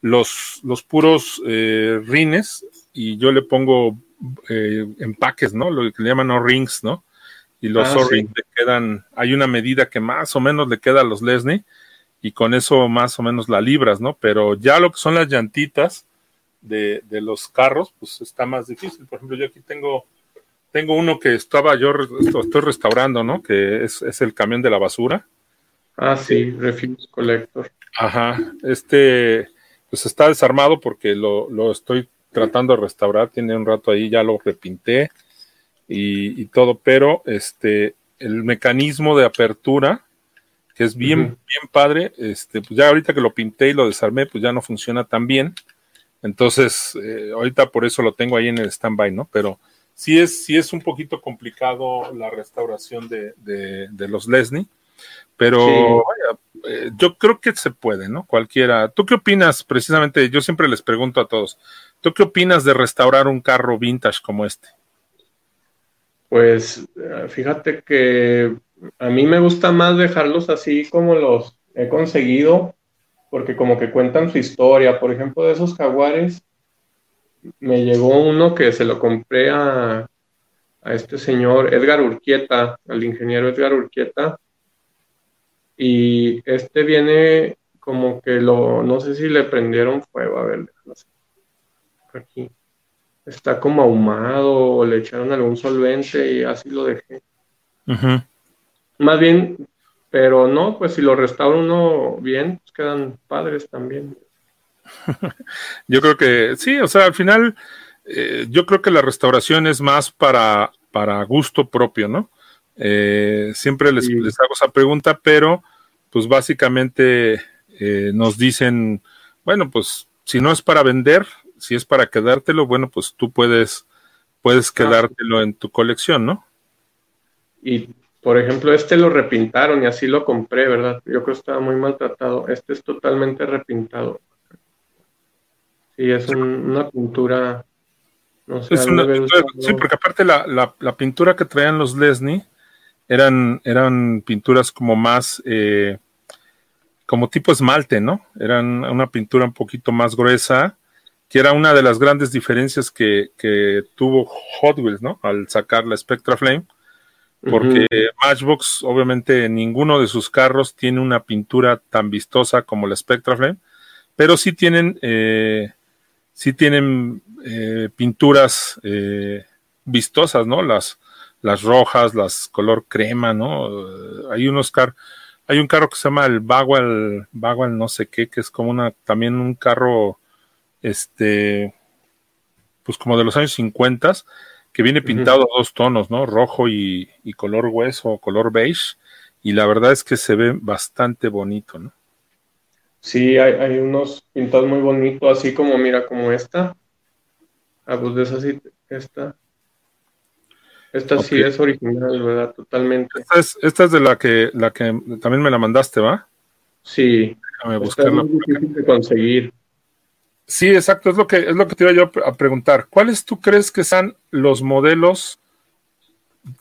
los, los puros eh, rines y yo le pongo eh, empaques, ¿no? Lo que le llaman O-rings, ¿no? Y los ah, O-rings le quedan, hay una medida que más o menos le queda a los Lesney y con eso más o menos la libras, ¿no? Pero ya lo que son las llantitas de, de los carros, pues está más difícil. Por ejemplo, yo aquí tengo tengo uno que estaba yo, estoy restaurando, ¿no? Que es, es el camión de la basura. Ah, sí, Refuse Collector. Ajá, este, pues está desarmado porque lo, lo estoy tratando de restaurar, tiene un rato ahí, ya lo repinté y, y todo, pero este, el mecanismo de apertura, que es bien, bien padre, este, pues ya ahorita que lo pinté y lo desarmé, pues ya no funciona tan bien. Entonces, eh, ahorita por eso lo tengo ahí en el stand-by, ¿no? Pero sí es, sí es un poquito complicado la restauración de, de, los Lesney, pero eh, yo creo que se puede, ¿no? Cualquiera. ¿Tú qué opinas? Precisamente, yo siempre les pregunto a todos, ¿tú qué opinas de restaurar un carro vintage como este? Pues eh, fíjate que a mí me gusta más dejarlos así como los he conseguido, porque como que cuentan su historia. Por ejemplo, de esos jaguares, me llegó uno que se lo compré a, a este señor Edgar Urquieta, al ingeniero Edgar Urquieta, y este viene como que lo, no sé si le prendieron fuego, a ver, aquí. Está como ahumado o le echaron algún solvente y así lo dejé. Más bien, pero no, pues si lo restaura uno bien, pues quedan padres también. yo creo que sí, o sea, al final, eh, yo creo que la restauración es más para, para gusto propio, ¿no? Eh, siempre les, hago esa pregunta, pero pues básicamente eh, nos dicen, bueno, pues si no es para vender, si es para quedártelo, bueno, pues tú puedes, puedes quedártelo en tu colección, ¿no? Y por ejemplo, este lo repintaron y así lo compré, ¿verdad? Yo creo que estaba muy maltratado. Este es totalmente repintado. Sí, es una pintura. No sé, sí, porque aparte la, la, pintura que traían los Lesney eran, eran pinturas como más, eh, como tipo esmalte, ¿no? Eran una pintura un poquito más gruesa, que era una de las grandes diferencias que, que tuvo Hot Wheels, ¿no? Al sacar la Spectra Flame, porque Matchbox, obviamente, ninguno de sus carros tiene una pintura tan vistosa como la Spectra Flame, pero sí tienen eh, sí tienen eh, pinturas eh, vistosas, ¿no? Las, las rojas, las color crema, ¿no? Hay unos carros, hay un carro que se llama el Bagwell, Bagwell no sé qué, que es como una, también un carro, este, pues como de los años 50, que viene pintado a dos tonos, ¿no? Rojo y, y color hueso, color beige, y la verdad es que se ve bastante bonito, ¿no? Sí, hay, unos pintados muy bonitos, así como, mira, como esta. Ah, pues de esa sí, esta. Esta sí es original, ¿verdad? Totalmente. Esta es, de la que, la que también me la mandaste, ¿va? Sí. Déjame buscarla. Es difícil de conseguir. Sí, exacto, es lo que es lo que te iba yo a preguntar. ¿Cuáles tú crees que sean los modelos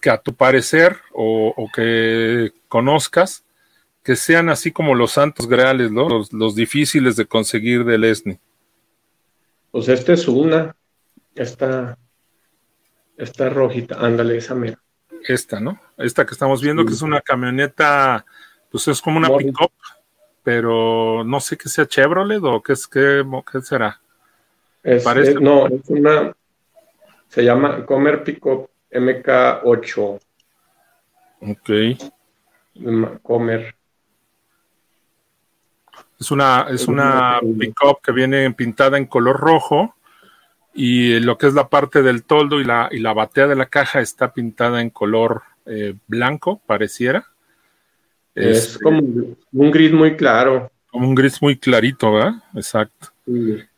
que a tu parecer o, o que conozcas que sean así como los santos greales, ¿no? Los, difíciles de conseguir del ESNI. Pues esta es una, esta, esta rojita, ándale, esa mera. Esta, ¿no? Esta que estamos viendo, que es una camioneta, pues es como una pick-up, pero no sé qué sea Chevrolet o qué, es, qué, qué será. Parece... no, es una, se llama Comer Pickup MK8. Ok. Comer. Es una, es una pick-up que viene pintada en color rojo y lo que es la parte del toldo y la, y la batea de la caja está pintada en color eh, blanco, pareciera. Es, este, como un gris muy claro. Como un gris muy clarito, ¿verdad? Exacto.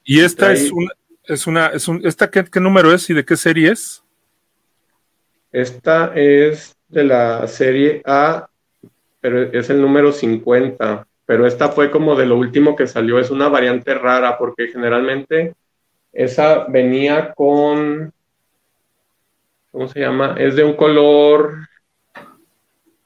Y esta es una, es una, es un, ¿esta qué, qué, número es y de qué serie es? Esta es de la serie A, pero es el número 50. Pero esta fue como de lo último que salió, es una variante rara, porque generalmente esa venía con, ¿cómo se llama? Es de un color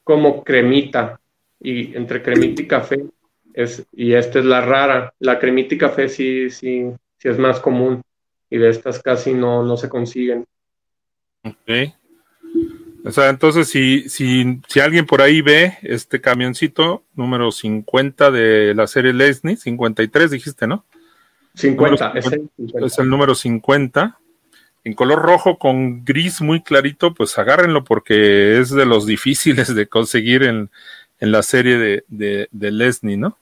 como cremita, y entre cremita y café, es, y esta es la rara. La cremita y café sí, sí, sí es más común, y de estas casi no, no se consiguen. Ok. O sea, entonces si, si, si alguien por ahí ve este camioncito número 50 de la serie Lesney, 53 dijiste, ¿no? 50, es el, número 50. En color rojo con gris muy clarito, pues agárrenlo porque es de los difíciles de conseguir en, la serie de, de, Lesney, ¿no?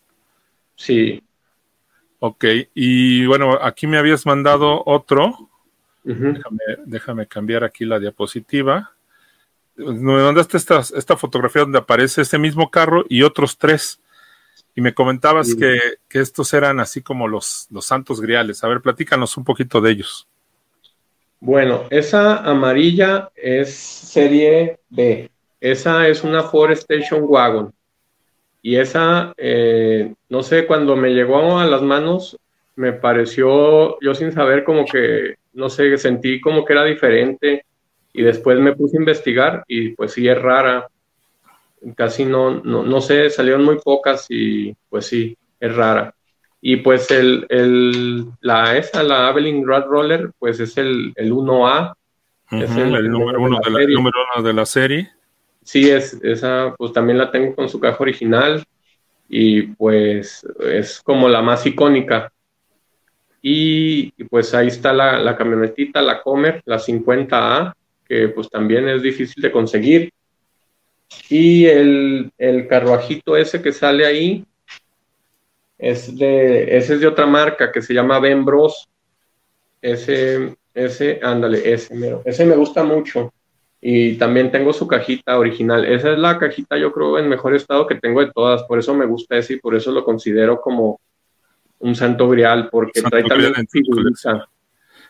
Sí. Ok, y bueno, aquí me habías mandado otro. déjame, cambiar aquí la diapositiva. Me mandaste esta, esta fotografía donde aparece este mismo carro y otros tres. Y me comentabas que, estos eran así como los, los santos griales. A ver, platícanos un poquito de ellos. Bueno, esa amarilla es serie B. Esa es una Forestation Wagon. Y esa, eh, no sé, cuando me llegó a las manos, me pareció, yo sin saber, como que, no sé, sentí como que era diferente. Y después me puse a investigar y pues sí es rara casi no, no, no sé, salieron muy pocas y pues sí, es rara. Y pues el, el, la esa, la Avelin Rad Roller, pues es el, el 1A. es el, número, uno de la, número uno de la serie. Sí, es, esa pues también la tengo con su caja original y pues es como la más icónica. Y, pues ahí está la, la camionetita, la Comer, la 50A, que pues también es difícil de conseguir y el, el carruajito ese que sale ahí es de, ese es de otra marca que se llama Ben Bros. Ese, ese, ándale, ese, ese me gusta mucho. Y también tengo su cajita original. Esa es la cajita, yo creo, en mejor estado que tengo de todas. Por eso me gusta ese y por eso lo considero como un santo grial, porque trae también.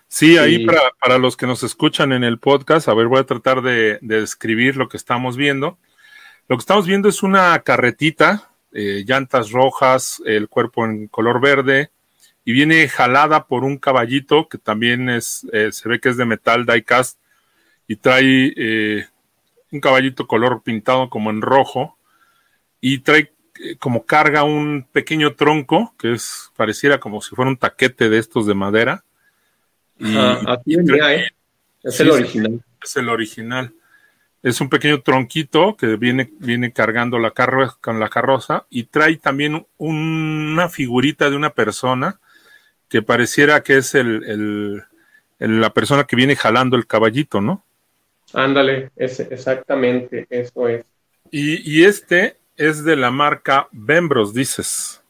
Sí, ahí para, para, los que nos escuchan en el podcast, a ver, voy a tratar de, de describir lo que estamos viendo. Lo que estamos viendo es una carretita, eh, llantas rojas, el cuerpo en color verde, y viene jalada por un caballito que también es, eh, se ve que es de metal diecast y trae eh, un caballito color pintado como en rojo y trae como carga un pequeño tronco que es pareciera como si fuera un taquete de estos de madera. Y, aquí Es el original. Es el original. Es un pequeño tronquito que viene, viene cargando la carro con la carroza y trae también una figurita de una persona que pareciera que es el, la persona que viene jalando el caballito, ¿no? Ándale, es, exactamente, eso es. Y, y, este es de la marca Bembros, dices.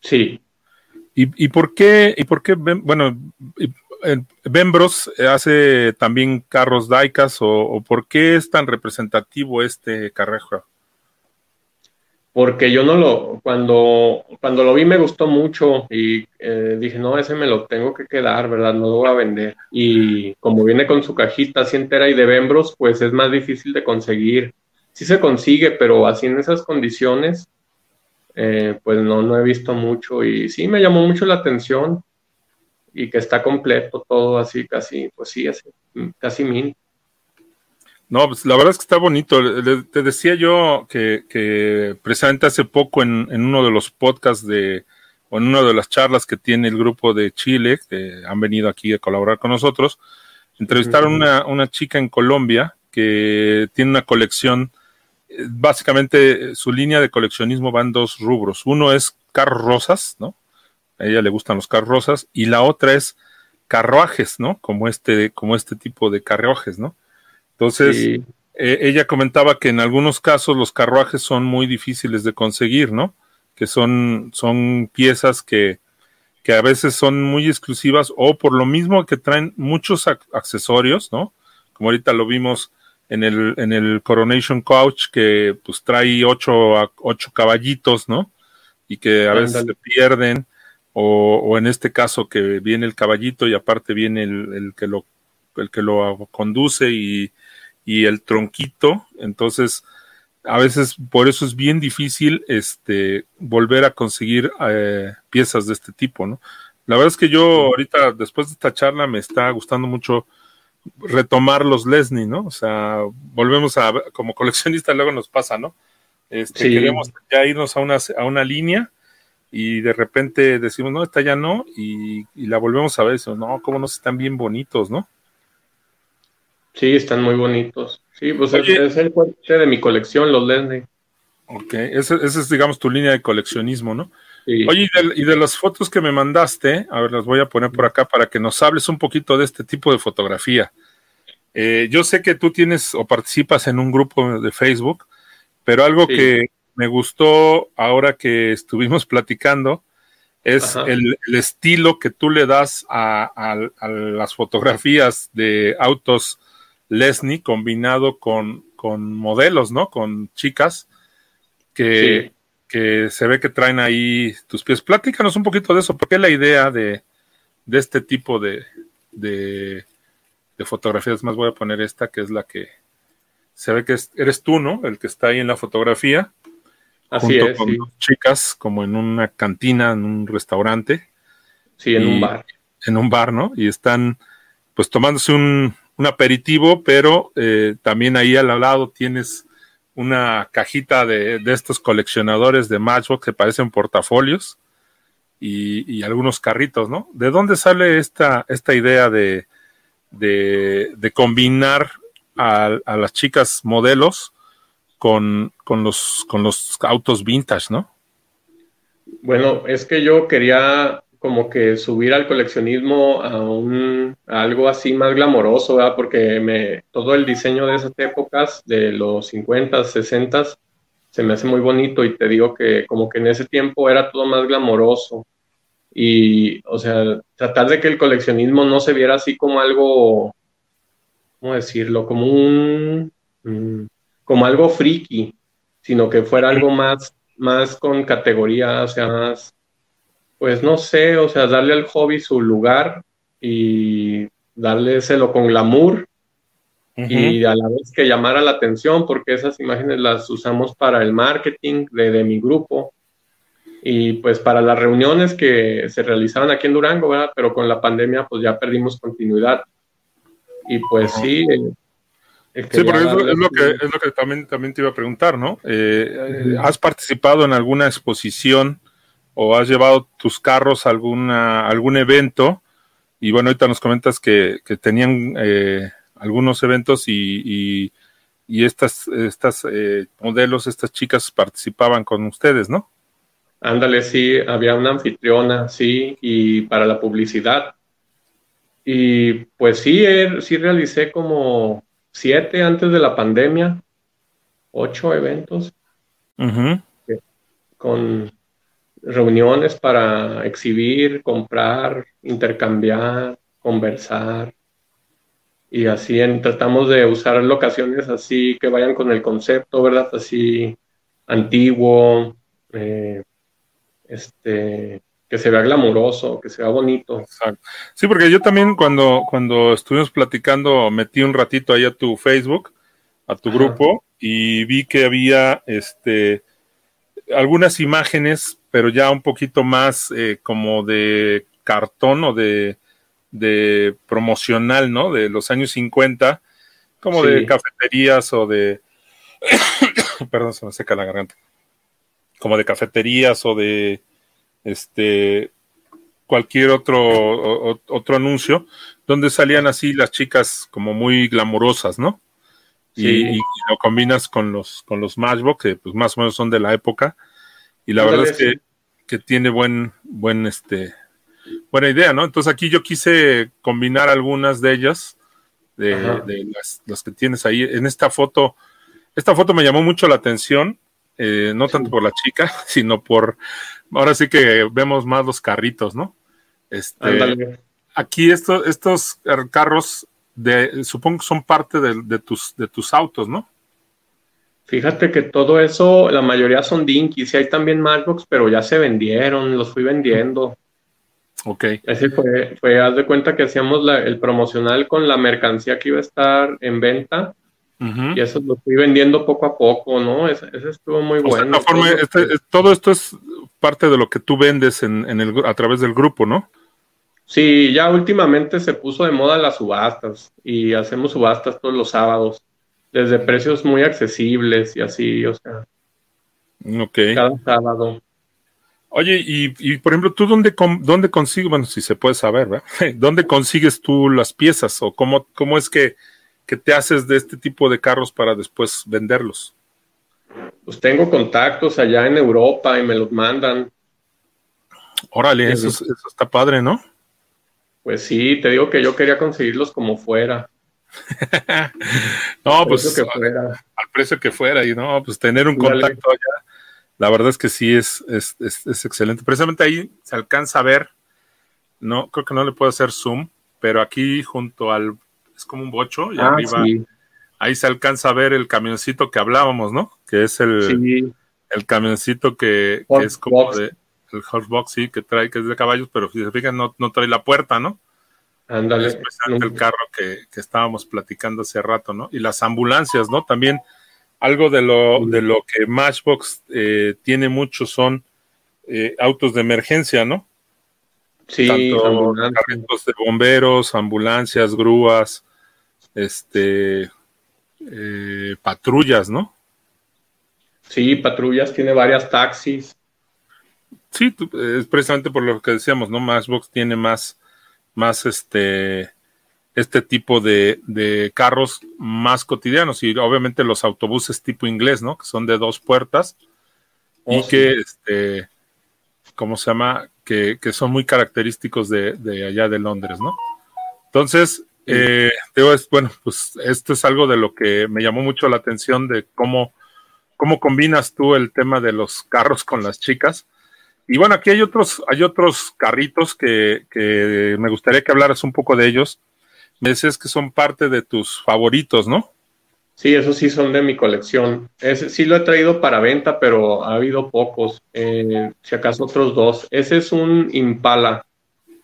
Sí. ¿Y, y por qué, y por qué, bueno, Bembros hace también carros Daicas o, por qué es tan representativo este carrejo? Porque yo no lo, cuando, cuando lo vi me gustó mucho y eh, dije, no, ese me lo tengo que quedar, ¿verdad? No lo voy a vender. Y como viene con su cajita así entera y de Bembros, pues es más difícil de conseguir. Sí se consigue, pero así en esas condiciones, eh, pues no, no he visto mucho y sí me llamó mucho la atención y que está completo todo así, casi, pues sí, así, casi mil. No, pues la verdad es que está bonito. te decía yo que, que precisamente hace poco en, en, uno de los podcasts de, o en una de las charlas que tiene el grupo de Chile, que han venido aquí a colaborar con nosotros, entrevistaron una, una chica en Colombia que tiene una colección, básicamente su línea de coleccionismo va en dos rubros. Uno es carros rosas, ¿no? a ella le gustan los carros rosas, y la otra es carruajes, ¿no? Como este, como este tipo de carruajes, ¿no? Entonces, eh, ella comentaba que en algunos casos los carruajes son muy difíciles de conseguir, ¿no? Que son, son piezas que, que a veces son muy exclusivas o por lo mismo que traen muchos accesorios, ¿no? Como ahorita lo vimos en el, en el Coronation Couch, que pues trae ocho, ocho caballitos, ¿no? Y que a veces se pierden, o, o, en este caso que viene el caballito y aparte viene el, el que lo, el que lo conduce y, y el tronquito, entonces a veces por eso es bien difícil este volver a conseguir eh, piezas de este tipo, ¿no? La verdad es que yo ahorita, después de esta charla, me está gustando mucho retomar los Lesney, ¿no? O sea, volvemos a, como coleccionista luego nos pasa, ¿no? Este, Queremos ya irnos a una, a una línea y de repente decimos, no, esta ya no, y, la volvemos a ver y decimos, no, cómo no están bien bonitos, ¿no? Sí, están muy bonitos. Sí, pues es el fuerte de mi colección, los Lesney. Ok, esa es, digamos, tu línea de coleccionismo, ¿no? Oye, y de, las fotos que me mandaste, a ver, las voy a poner por acá para que nos hables un poquito de este tipo de fotografía. Eh, yo sé que tú tienes o participas en un grupo de Facebook, pero algo que me gustó ahora que estuvimos platicando es el, estilo que tú le das a, las fotografías de autos Lesney combinado con, con modelos, ¿no? Con chicas que, que se ve que traen ahí tus pies. Platícanos un poquito de eso, porque es la idea de, de este tipo de, de, fotografías. Más voy a poner esta, que es la que se ve que eres tú, ¿no? El que está ahí en la fotografía. Así junto con chicas, como en una cantina, en un restaurante. Sí, en un bar. En un bar, ¿no? Y están pues tomándose un, un aperitivo, pero eh, también ahí al lado tienes una cajita de, estos coleccionadores de Matchbox que parecen portafolios y, algunos carritos, ¿no? ¿De dónde sale esta, esta idea de, de, combinar a, las chicas modelos con, con, los, con los autos vintage, ¿no? Bueno, es que yo quería como que subir al coleccionismo a un algo así más glamoroso, ¿verdad? Porque me, todo el diseño de esas épocas, de los 50, 60, se me hace muy bonito y te digo que como que en ese tiempo era todo más glamoroso. Y, o sea, tratar de que el coleccionismo no se viera así como algo, ¿cómo decirlo? Como un, mm, como algo friki, sino que fuera algo más, más con categoría, o sea, más pues no sé, o sea, darle al hobby su lugar y dárselo con glamour y a la vez que llamara la atención, porque esas imágenes las usamos para el marketing de, mi grupo y pues para las reuniones que se realizaban aquí en Durango, ¿verdad? Pero con la pandemia pues ya perdimos continuidad. Y pues sí. Eh, sí, porque es, lo, que, es lo que también, también te iba a preguntar, ¿no? Eh, ¿Has participado en alguna exposición o has llevado tus carros a alguna, algún evento. Y bueno, ahorita nos comentas que, tenían eh, algunos eventos y, y, estas, estas eh, modelos, estas chicas participaban con ustedes, ¿no? Ándale, sí, había una anfitriona, sí, y para la publicidad. Y pues sí, er, sí realicé como siete antes de la pandemia, ocho eventos. Con reuniones para exhibir, comprar, intercambiar, conversar. Y así tratamos de usar locaciones así que vayan con el concepto, ¿verdad? Así antiguo, eh, este, que se vea glamuroso, que sea bonito. Sí, porque yo también cuando, cuando estuvimos platicando metí un ratito ahí a tu Facebook, a tu grupo, y vi que había este algunas imágenes pero ya un poquito más eh, como de cartón o de, de, promocional, ¿no? De los años 50, como de cafeterías o de... Perdón, se me seca la garganta. Como de cafeterías o de este cualquier otro, otro anuncio, donde salían así las chicas como muy glamurosas, ¿no? Y, lo combinas con los, con los Matchbox, que pues más o menos son de la época, y la verdad es que, que, tiene buen, buen, este, buena idea, ¿no? Entonces aquí yo quise combinar algunas de ellas, de, las, que tienes ahí. En esta foto, esta foto me llamó mucho la atención, eh, no tanto por la chica, sino por, ahora sí que vemos más los carritos, ¿no? Este, aquí estos carros de, supongo que son parte de, tus, de tus autos, ¿no? Fíjate que todo eso, la mayoría son Dinky, sí hay también Matchbox, pero ya se vendieron, los fui vendiendo. Ok. Ese fue, fue haz de cuenta que hacíamos el promocional con la mercancía que iba a estar en venta y eso lo fui vendiendo poco a poco, ¿no? Ese, estuvo muy bueno. Este, todo esto es parte de lo que tú vendes en, en el, a través del grupo, ¿no? Sí, ya últimamente se puso de moda las subastas y hacemos subastas todos los sábados, desde precios muy accesibles y así, o sea. Ok. Cada sábado. Oye, y, por ejemplo, ¿tú dónde, dónde consigues, bueno, si se puede saber, ¿verdad? ¿Dónde consigues tú las piezas o cómo, cómo es que, que te haces de este tipo de carros para después venderlos? Pues tengo contactos allá en Europa y me los mandan. Órale, eso, eso está padre, ¿no? Pues sí, te digo que yo quería conseguirlos como fuera. no, pues al precio que fuera y no, pues tener un contacto allá, la verdad es que sí es, es, es, excelente. Precisamente ahí se alcanza a ver, no, creo que no le puedo hacer zoom, pero aquí junto al, es como un bocho y ah, arriba, ahí se alcanza a ver el camioncito que hablábamos, ¿no? Que es el, el camioncito que, que es como de, el horsebox, sí, que trae, que es de caballos, pero si se fijan, no, no trae la puerta, ¿no? Ándale. Es el carro que, estábamos platicando hace rato, ¿no? Y las ambulancias, ¿no? También algo de lo, de lo que Matchbox eh, tiene mucho son eh, autos de emergencia, ¿no? Sí, Tanto carritos de bomberos, ambulancias, grúas, este, eh, patrullas, ¿no? Sí, patrullas, tiene varias taxis. Sí, es precisamente por lo que decíamos, ¿no? Matchbox tiene más, más este, este tipo de, de, carros más cotidianos y obviamente los autobuses tipo inglés, ¿no? Que son de dos puertas y oh, que, este, ¿cómo se llama? Que, que son muy característicos de, de, allá de Londres, ¿no? Entonces, eh, bueno, pues esto es algo de lo que me llamó mucho la atención de cómo, cómo combinas tú el tema de los carros con las chicas y bueno, aquí hay otros, hay otros carritos que, que me gustaría que hablaras un poco de ellos. Me decías que son parte de tus favoritos, ¿no? Sí, esos sí son de mi colección. Ese sí lo he traído para venta, pero ha habido pocos. Eh, si acaso otros dos. Ese es un Impala.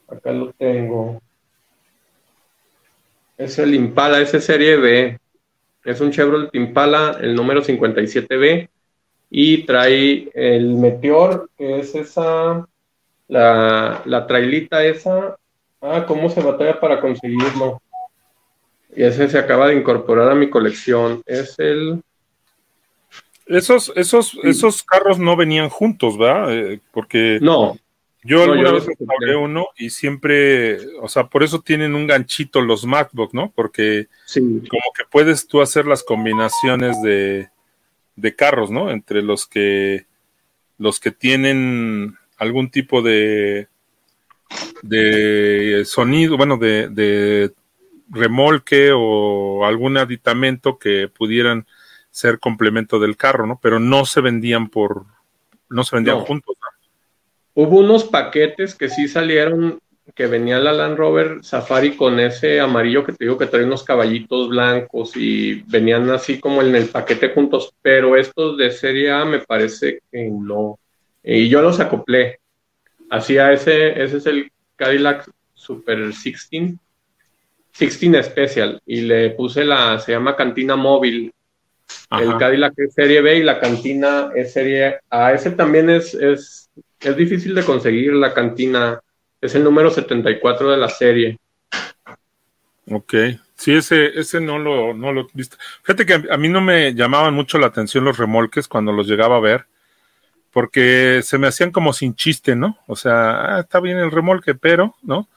Acá lo tengo. Es el Impala, ese serie B. Es un Chevrolet Impala, el número 57B y trae el Meteor, que es esa, la, la trailita esa. Ah, ¿cómo se batalla para conseguirlo? Y ese se acaba de incorporar a mi colección. Es el. Esos, esos, esos carros no venían juntos, ¿verdad? Eh, porque. No. Yo alguna vez compré uno y siempre, o sea, por eso tienen un ganchito los MacBook, ¿no? Porque como que puedes tú hacer las combinaciones de, de carros, ¿no? Entre los que los que tienen algún tipo de de sonido, bueno, de, de remolque o algún aditamento que pudieran ser complemento del carro, ¿no? Pero no se vendían por, no se vendían juntos. ¿no? Hubo unos paquetes que sí salieron que venía la Land Rover Safari con ese amarillo que te digo que trae unos caballitos blancos y venían así como en el paquete juntos, pero estos de serie A me parece que no. Y yo los acoplé. Hacía ese, ese es el Cadillac Super 16, 16 Special, y le puse la, se llama cantina móvil. El Cadillac es serie B y la cantina es serie A. Ese también es, es, es difícil de conseguir la cantina es el número 74 de la serie. Ok, sí, ese, ese no lo, no lo viste. Fíjate que a mí no me llamaban mucho la atención los remolques cuando los llegaba a ver, porque se me hacían como sin chiste, ¿no? O sea, ah, está bien el remolque, pero, ¿no?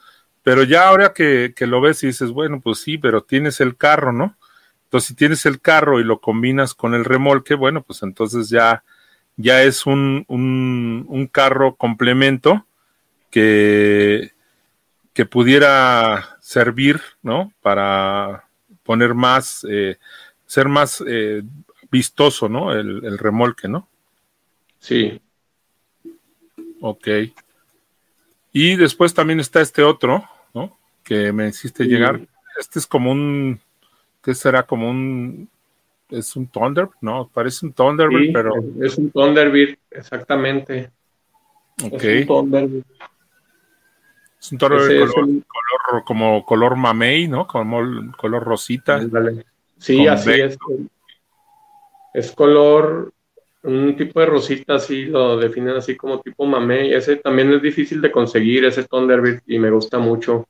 Pero ya ahora que, que, lo ves y dices, bueno, pues sí, pero tienes el carro, ¿no? Entonces, si tienes el carro y lo combinas con el remolque, bueno, pues entonces ya, ya es un, un, un carro complemento que, que pudiera servir, ¿no? Para poner más, eh, ser más eh, vistoso, ¿no? El, remolque, ¿no? Sí. Ok. Y después también está este otro, ¿no? Que me hiciste llegar. Este es como un, ¿qué será? Como un, es un Thunderbird, ¿no? Parece un Thunderbird, pero... Es un Thunderbird, exactamente. Ok. Es un Thunderbird. Es un Thunderbird color, como color mamey, ¿no? Como color rosita. Sí, así es. Es color un tipo de rosita así lo definen así como tipo mamey. Ese también es difícil de conseguir, ese Thunderbird, y me gusta mucho.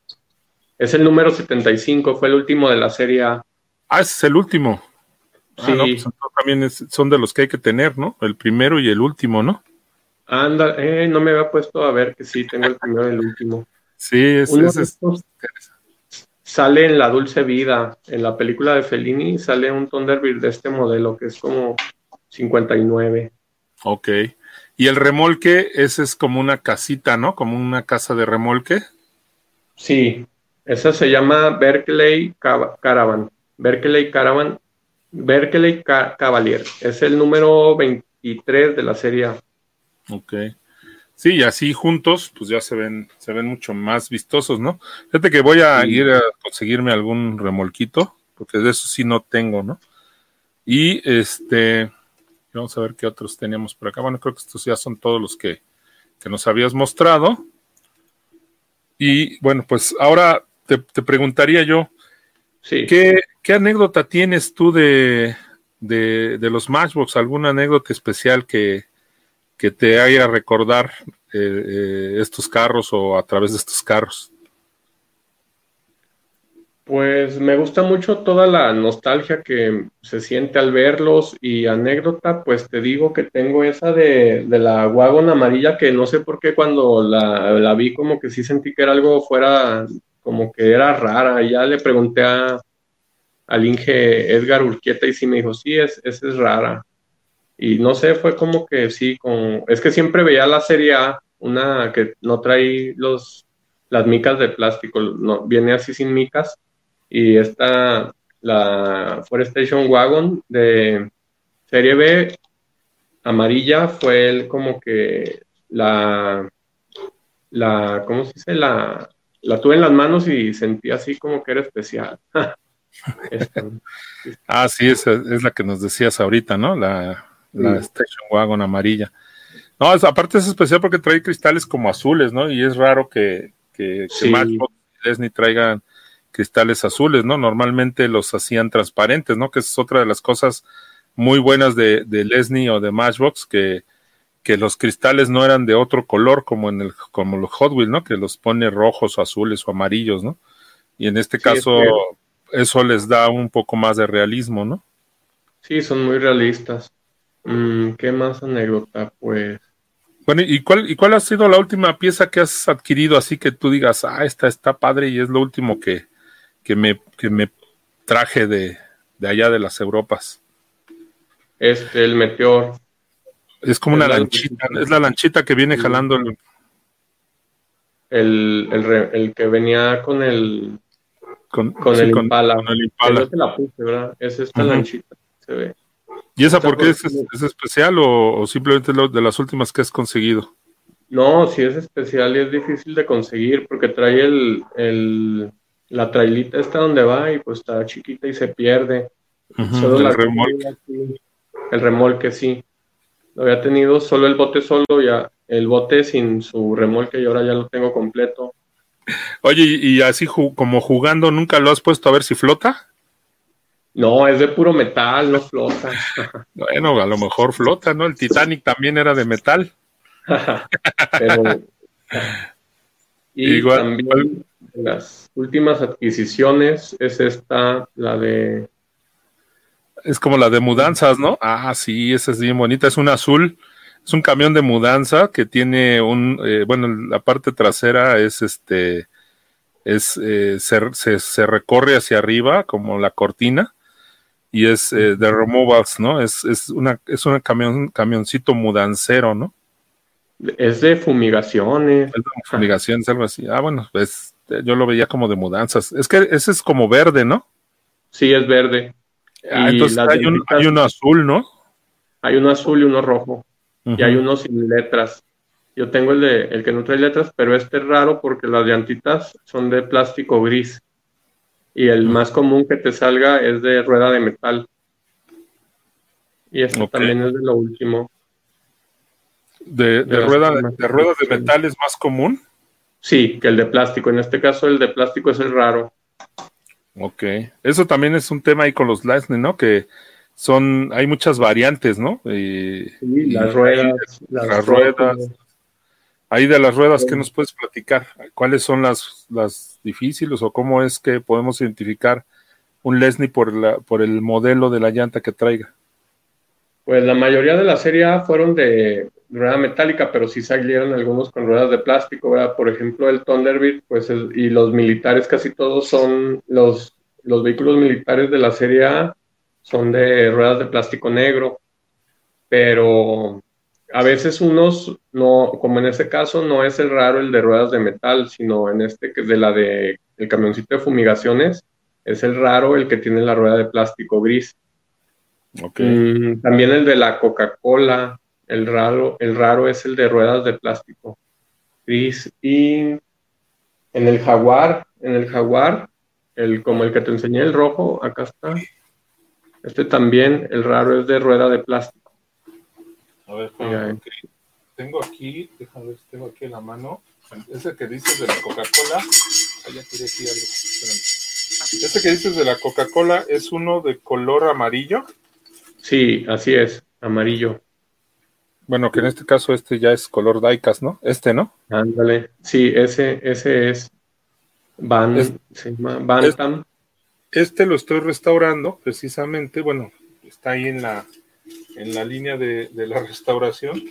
Es el número 75, fue el último de la serie A. Ah, es el último. Ah, sí. pues también son de los que hay que tener, ¿no? El primero y el último, ¿no? Anda, eh, no me había puesto a ver que sí, tengo el primero y el último. Sí, es, es, Sale en La Dulce Vida, en la película de Fellini, sale un Thunderbird de este modelo que es como 59. Ok. Y el remolque, ese es como una casita, ¿no? Como una casa de remolque. Sí, esa se llama Berkeley Caravan. Berkeley Caravan, Berkeley Cavalier. Es el número 23 de la serie. Ok. Sí, y así juntos, pues ya se ven, se ven mucho más vistosos, ¿no? Fíjate que voy a ir a conseguirme algún remolquito, porque de eso sí no tengo, ¿no? Y este, Vamos a ver qué otros teníamos por acá. Bueno, creo que estos ya son todos los que, nos habías mostrado. Y bueno, pues ahora te, preguntaría yo, ¿qué, anécdota tienes tú de, de, los Matchbox? ¿Alguna anécdota especial que, que te haga recordar eh, eh, estos carros o a través de estos carros? Pues me gusta mucho toda la nostalgia que se siente al verlos y anécdota, pues te digo que tengo esa de, la wagon amarilla que no sé por qué cuando la, vi como que sí sentí que era algo fuera, como que era rara. Ya le pregunté a, al Inge Edgar Urquieta y sí me dijo, sí, es, esa es rara. Y no sé, fue como que sí, como, es que siempre veía la serie A, una que no trae los, las micas de plástico, no, viene así sin micas y esta, la Forestation Wagon de serie B amarilla fue el, como que la, la, ¿cómo se dice? La, la tuve en las manos y sentí así como que era especial. ah, sí, esa es la que nos decías ahorita, ¿no? La, la Station Wagon amarilla. No, aparte es especial porque trae cristales como azules, ¿no? Y es raro que, que, que Matchbox y Disney traigan cristales azules, ¿no? Normalmente los hacían transparentes, ¿no? Que es otra de las cosas muy buenas de, de Lesney o de Matchbox, que, que los cristales no eran de otro color como en el, como los Hot Wheels, ¿no? Que los pone rojos o azules o amarillos, ¿no? Y en este caso, eso les da un poco más de realismo, ¿no? Sí, son muy realistas. Mm, ¿Qué más anécdota? Pues. Bueno, ¿y cuál, ¿y cuál ha sido la última pieza que has adquirido así que tú digas, ah, esta está padre y es lo último que, que me, que me traje de, allá de las Europas. Este, el meteor. Es como una lanchita, es la lanchita que viene jalando el... El, que venía con el con, el, impala. la puse, ¿verdad? Es esta lanchita, se ve. ¿Y esa por qué es, especial o, simplemente lo de las últimas que has conseguido? No, sí es especial y es difícil de conseguir porque trae el, la trailita está donde va y pues está chiquita y se pierde. solo el remolque. el remolque, sí. Lo había tenido solo el bote solo, ya el bote sin su remolque y ahora ya lo tengo completo. Oye, y así como jugando, ¿nunca lo has puesto a ver si flota? No, es de puro metal, no flota. bueno, a lo mejor flota, ¿no? El Titanic también era de metal. Pero, y igual, también las últimas adquisiciones es esta, la de... Es como la de mudanzas, ¿no? Ah, sí, esa es bien bonita, es un azul, es un camión de mudanza que tiene un, eh, bueno, la parte trasera es este, es, eh, se, se, recorre hacia arriba como la cortina y es eh, de removals, ¿no? Es, es una, es una camión, un camioncito mudancero, ¿no? Es de fumigaciones. Es de fumigaciones, algo así. Ah, bueno, pues yo lo veía como de mudanzas. Es que ese es como verde, ¿no? Sí, es verde. Ah, entonces hay, un, hay, uno azul, ¿no? Hay uno azul y uno rojo. Y hay uno sin letras. Yo tengo el, de, el que no trae letras, pero este es raro porque las llantitas son de plástico gris. Y el más común que te salga es de rueda de metal. Y este también es de lo último. ¿De, de, rueda, de, ruedas de metal es más común? Sí, que el de plástico. En este caso, el de plástico es el raro. Ok. Eso también es un tema ahí con los Lightning, ¿no? Que son, hay muchas variantes, ¿no? sí, las ruedas. Las, ruedas. Ahí de las ruedas, ¿qué nos puedes platicar? ¿Cuáles son las, las difíciles o cómo es que podemos identificar un Lesney por, la, por el modelo de la llanta que traiga? Pues la mayoría de la serie A fueron de rueda metálica, pero sí salieron algunos con ruedas de plástico. Por ejemplo, el Thunderbird, pues, y los militares casi todos son, los, los vehículos militares de la serie A son de ruedas de plástico negro, pero a veces unos, no, como en este caso, no es el raro el de ruedas de metal, sino en este que es de la de el camioncito de fumigaciones, es el raro el que tiene la rueda de plástico gris. Mm, también el de la Coca-Cola, el raro, el raro es el de ruedas de plástico gris. Y en el jaguar, en el jaguar, el, como el que te enseñé, el rojo, acá está. Este también, el raro es de rueda de plástico. A ver, tengo aquí, déjame ver, tengo aquí en la mano. Ese que dices de la Coca-Cola. Ah, aquí Este que dices de la Coca-Cola es uno de color amarillo. Sí, así es, amarillo. Bueno, que en este caso este ya es color Diecast, ¿no? Este, ¿no? Ándale. Sí, ese, ese es Van, Bantam. Este, lo estoy restaurando precisamente, bueno, está ahí en la, en la línea de, la restauración.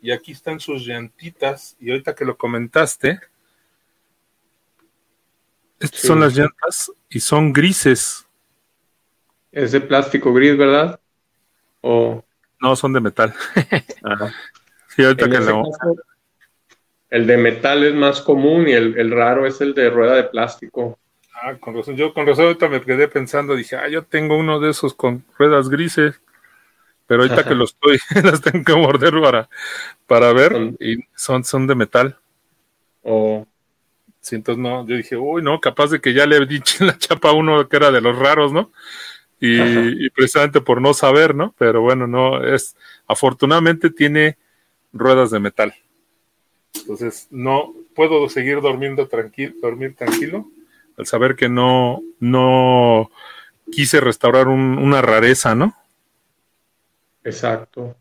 Y aquí están sus llantitas. Y ahorita que lo comentaste, estas son las llantas y son grises. Es de plástico gris, ¿verdad? O no, son de metal. el de metal es más común y el, raro es el de rueda de plástico. Ah, con razón. Yo con razón ahorita me quedé pensando, dije, ah, yo tengo uno de esos con ruedas grises, pero ahorita que los estoy, las tengo que morder para, para ver, y son, son de metal. O Sí, entonces no, yo dije, uy, no, capaz de que ya le dicho la chapa a uno que era de los raros, ¿no? y, precisamente por no saber, ¿no? Pero bueno, no es, afortunadamente tiene ruedas de metal. Entonces, no puedo seguir durmiendo tranquilo, dormir tranquilo al saber que no, no quise restaurar una rareza, ¿no? Exacto.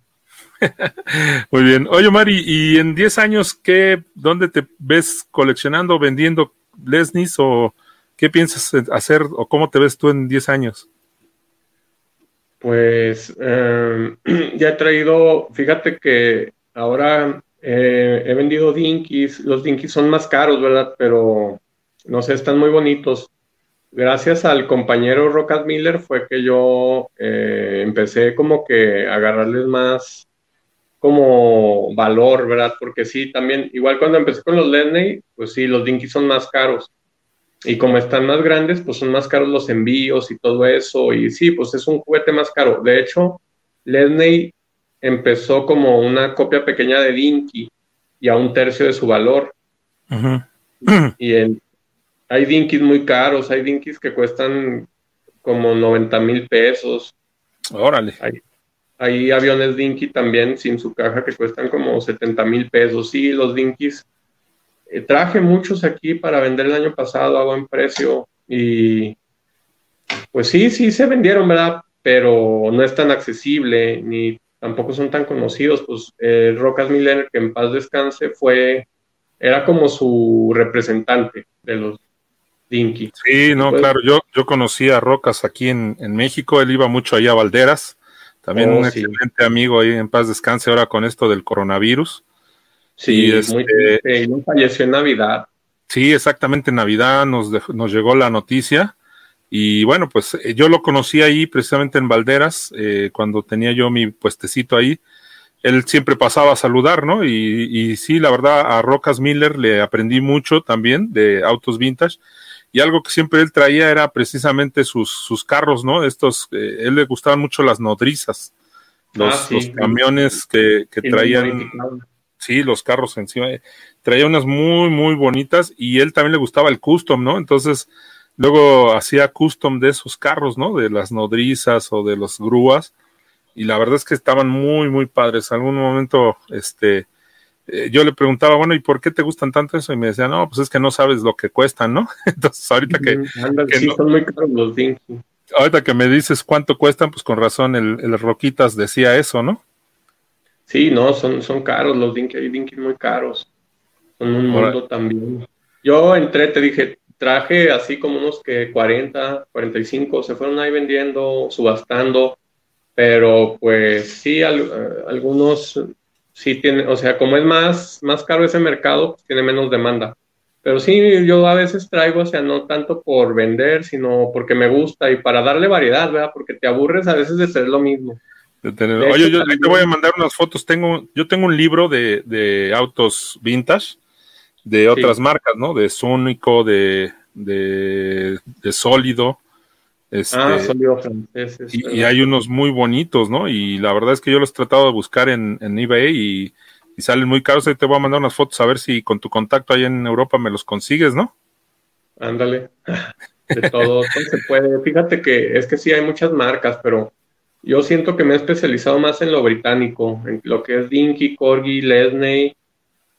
Muy bien. Oye, Mari, ¿y en 10 años qué, dónde te ves coleccionando, vendiendo Lesnis o qué piensas hacer o cómo te ves tú en 10 años? Pues em, ya he traído, fíjate que ahora eh, he vendido Dinkies, los Dinkies son más caros, ¿verdad? Pero no sé, están muy bonitos. Gracias al compañero Rocas Miller fue que yo eh, empecé como que a agarrarles más como valor, ¿verdad? Porque sí, también, igual cuando empecé con los Lenny, pues sí, los Dinkies son más caros y como están más grandes, pues son más caros los envíos y todo eso. Y sí, pues es un juguete más caro. De hecho, Lesney empezó como una copia pequeña de Dinky y a un tercio de su valor. Y hay Dinkies muy caros, hay Dinkies que cuestan como 90 mil pesos. Órale. Hay, hay, aviones Dinky también sin su caja que cuestan como 70 mil pesos. Sí, los Dinkies eh, traje muchos aquí para vender el año pasado a buen precio y pues sí, sí se vendieron, ¿verdad? Pero no es tan accesible ni tampoco son tan conocidos. Pues eh, Rocas Miller, que en paz descanse, fue, era como su representante de los Dinky. Sí, no, claro, yo, yo conocí a Rocas aquí en, México, él iba mucho allá a Valderas, también oh, un excelente amigo ahí en paz descanse ahora con esto del coronavirus. Sí, es muy este, falleció en Navidad. Sí, exactamente en Navidad nos, nos llegó la noticia. Y bueno, pues eh, yo lo conocí ahí precisamente en Valderas, eh, cuando tenía yo mi puestecito ahí. Él siempre pasaba a saludar, ¿no? Y, y, sí, la verdad, a Rocas Miller le aprendí mucho también de autos vintage. Y algo que siempre él traía era precisamente sus, sus carros, ¿no? Estos, eh, él le gustaban mucho las nodrizas, los, ah, los camiones que, que traían Sí, los carros encima. Traía unas muy, muy bonitas y él también le gustaba el custom, ¿no? Entonces, luego hacía custom de esos carros, ¿no? De las nodrizas o de las grúas. Y la verdad es que estaban muy, muy padres. En algún momento, este, eh, yo le preguntaba, bueno, ¿y por qué te gustan tanto eso? Y me decía, no, pues es que no sabes lo que cuestan, ¿no? Entonces, ahorita que. sí, son muy caros los Dinky. Ahorita que me dices cuánto cuestan, pues con razón el, el Roquitas decía eso, ¿no? Sí, no, son, son caros los Dinky, hay Dinky muy caros. Son un mundo también. Yo entré, te dije, traje así como unos que 40, 45, se fueron ahí vendiendo, subastando, pero pues sí, eh, algunos sí tienen, o sea, como es más, más caro ese mercado, pues tiene menos demanda. Pero sí, yo a veces traigo, o sea, no tanto por vender, sino porque me gusta y para darle variedad, ¿verdad? Porque te aburres a veces de ser lo mismo. Oye, yo te voy a mandar unas fotos. Tengo, yo tengo un libro de, de autos vintage de otras marcas, ¿no? De Sónico, de, de, de Sólido. Este, ah, sólido y, y, hay unos muy bonitos, ¿no? Y la verdad es que yo los he tratado de buscar en, en eBay y, y, salen muy caros. Ahí te voy a mandar unas fotos a ver si con tu contacto ahí en Europa me los consigues, ¿no? Ándale. De todo, todo se puede. Fíjate que es que sí hay muchas marcas, pero yo siento que me he especializado más en lo británico, en lo que es Dinky, Corgi, Lesney,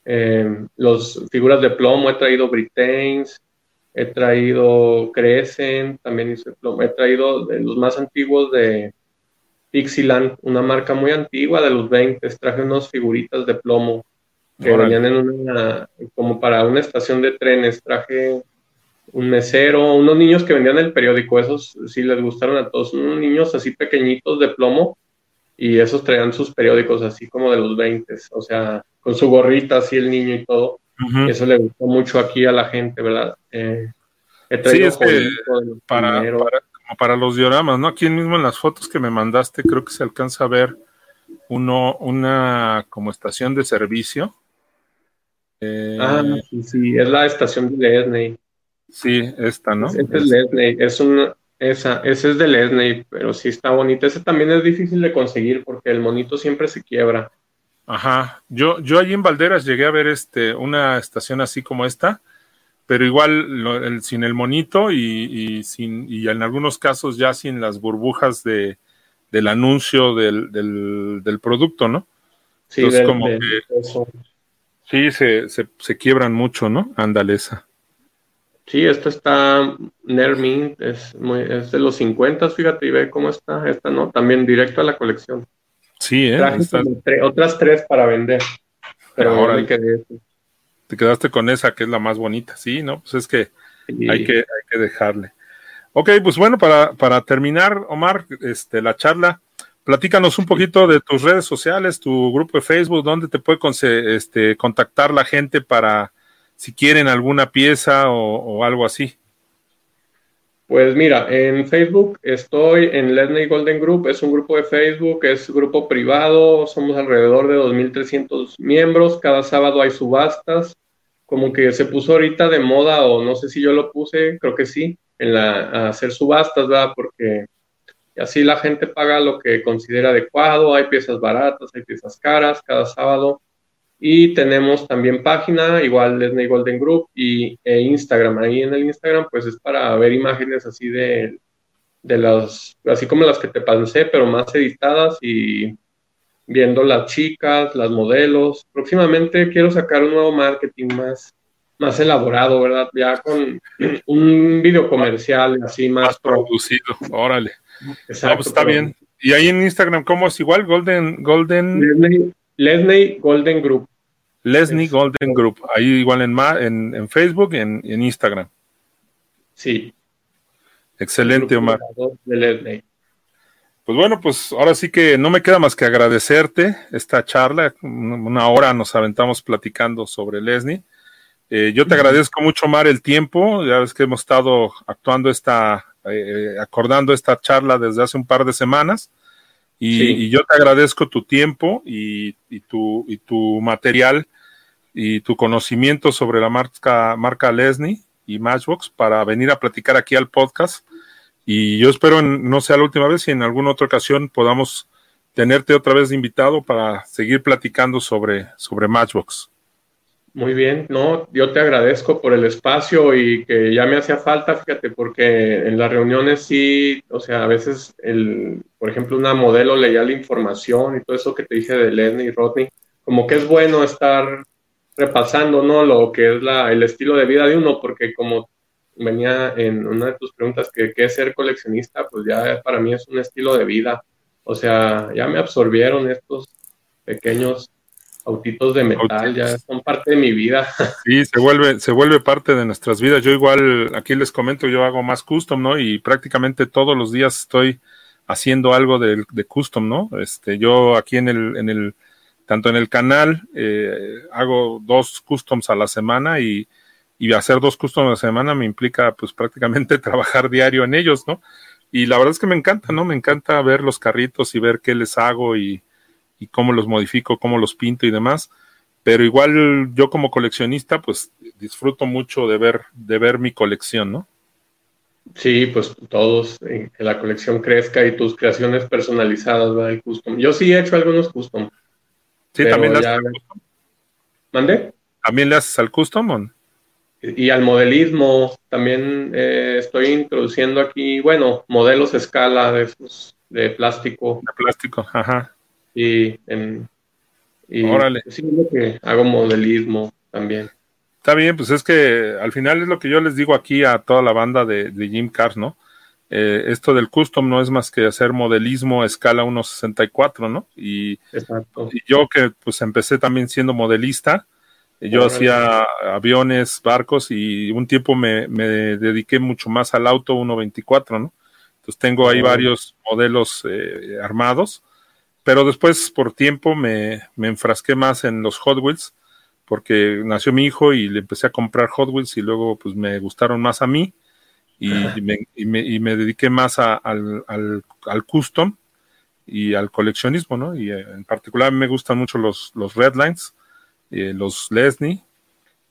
eh, los figuras de plomo, he traído Britains, he traído Crescent, también hice plomo, he traído de los más antiguos de Pixieland, una marca muy antigua de los 20, traje unas figuritas de plomo que venían en una, como para una estación de trenes, traje un mesero, unos niños que vendían el periódico, esos sí les gustaron a todos, unos niños así pequeñitos de plomo y esos traían sus periódicos así como de los 20, o sea, con su gorrita así el niño y todo. Eso le gustó mucho aquí a la gente, ¿verdad? Eh, sí, es que para, para, para, los dioramas, ¿no? Aquí mismo en las fotos que me mandaste creo que se alcanza a ver uno, una como estación de servicio. Eh, ah, sí, sí, es la estación de Lesney. Sí, esta, ¿no? Ese es Lesney, es una, esa, ese es de Lesney, pero sí está bonito. Ese también es difícil de conseguir porque el monito siempre se quiebra. Ajá, yo, yo allí en Valderas llegué a ver este, una estación así como esta, pero igual sin el monito y, sin, y en algunos casos ya sin las burbujas de, del anuncio del, del, producto, ¿no? Sí, como que, sí se, se, se, quiebran mucho, ¿no? Ándale esa. Sí, esta está Nermin, es, muy, es de los 50, fíjate, y ve cómo está. Esta no, también directo a la colección. Sí, ¿eh? otras tres para vender. Pero ahora hay que Te quedaste con esa que es la más bonita, sí, ¿no? Pues es que, hay, que hay que dejarle. Ok, pues bueno, para, para terminar, Omar, este, la charla, platícanos un poquito de tus redes sociales, tu grupo de Facebook, dónde te puede este, contactar la gente para si quieren alguna pieza o, algo así. Pues mira, en Facebook estoy en Lesney Golden Group, es un grupo de Facebook, es grupo privado, somos alrededor de 2.300 miembros, cada sábado hay subastas, como que se puso ahorita de moda o no sé si yo lo puse, creo que sí, en la, hacer subastas, ¿verdad? Porque así la gente paga lo que considera adecuado, hay piezas baratas, hay piezas caras cada sábado y tenemos también página, igual Lesney Golden Group y e Instagram. Ahí en el Instagram, pues es para ver imágenes así de, de las, así como las que te pasé, pero más editadas y viendo las chicas, las modelos. Próximamente quiero sacar un nuevo marketing más, más elaborado, ¿verdad? Ya con un video comercial así más, producido. Órale. Exacto, pues está bien. Y ahí en Instagram, ¿cómo es igual? Golden, Golden. Lesney Golden Group. Lesney Golden Group, ahí igual en, en, en Facebook y en, en, Instagram. Sí. Excelente, Omar. Pues bueno, pues ahora sí que no me queda más que agradecerte esta charla. Una hora nos aventamos platicando sobre Lesney. Eh, yo te agradezco mucho, Omar, el tiempo. Ya ves que hemos estado actuando esta, eh, acordando esta charla desde hace un par de semanas. Y, yo te agradezco tu tiempo y, y, tu, y tu material y tu conocimiento sobre la marca, marca Lesney y Matchbox para venir a platicar aquí al podcast. Y yo espero no sea la última vez y en alguna otra ocasión podamos tenerte otra vez invitado para seguir platicando sobre, sobre Matchbox. Muy bien, no, yo te agradezco por el espacio y que ya me hacía falta, fíjate, porque en las reuniones sí, o sea, a veces, el, por ejemplo, una modelo leía la información y todo eso que te dije de Lenny y Rodney, como que es bueno estar repasando, ¿no? Lo que es la, el estilo de vida de uno, porque como venía en una de tus preguntas, que qué es ser coleccionista, pues ya para mí es un estilo de vida. O sea, ya me absorbieron estos pequeños autitos de metal, ya son parte de mi vida. Sí, se vuelve, se vuelve parte de nuestras vidas. Yo igual, aquí les comento, yo hago más custom, ¿no? Y prácticamente todos los días estoy haciendo algo de, de custom, ¿no? Este, yo aquí en el, en el, tanto en el canal, eh, hago dos customs a la semana y, y hacer dos customs a la semana me implica pues prácticamente trabajar diario en ellos, ¿no? Y la verdad es que me encanta, ¿no? Me encanta ver los carritos y ver qué les hago y, y cómo los modifico, cómo los pinto y demás. Pero igual yo como coleccionista, pues disfruto mucho de ver, de ver mi colección, ¿no? Sí, pues todos, eh, que la colección crezca y tus creaciones personalizadas, ¿verdad? El custom. Yo sí he hecho algunos custom. Sí, también haces custom. ¿Mande? ¿También le haces al custom? Y al modelismo, también eh, estoy introduciendo aquí, bueno, modelos a escala de, de plástico. De plástico, ajá y en y Órale. sí que hago modelismo también. Está bien, pues es que al final es lo que yo les digo aquí a toda la banda de, de Jim Cars, ¿no? Eh, esto del custom no es más que hacer modelismo a escala 1.64, ¿no? Y, y, yo que pues empecé también siendo modelista, yo hacía aviones, barcos y un tiempo me, me, dediqué mucho más al auto 1.24, ¿no? Entonces tengo ahí varios modelos eh, armados pero después, por tiempo, me, me, enfrasqué más en los Hot Wheels, porque nació mi hijo y le empecé a comprar Hot Wheels y luego pues me gustaron más a mí y, me, y, me, y me, dediqué más a, al, al, al, custom y al coleccionismo, ¿no? Y eh, en particular me gustan mucho los, los Redlines, eh, los Lesney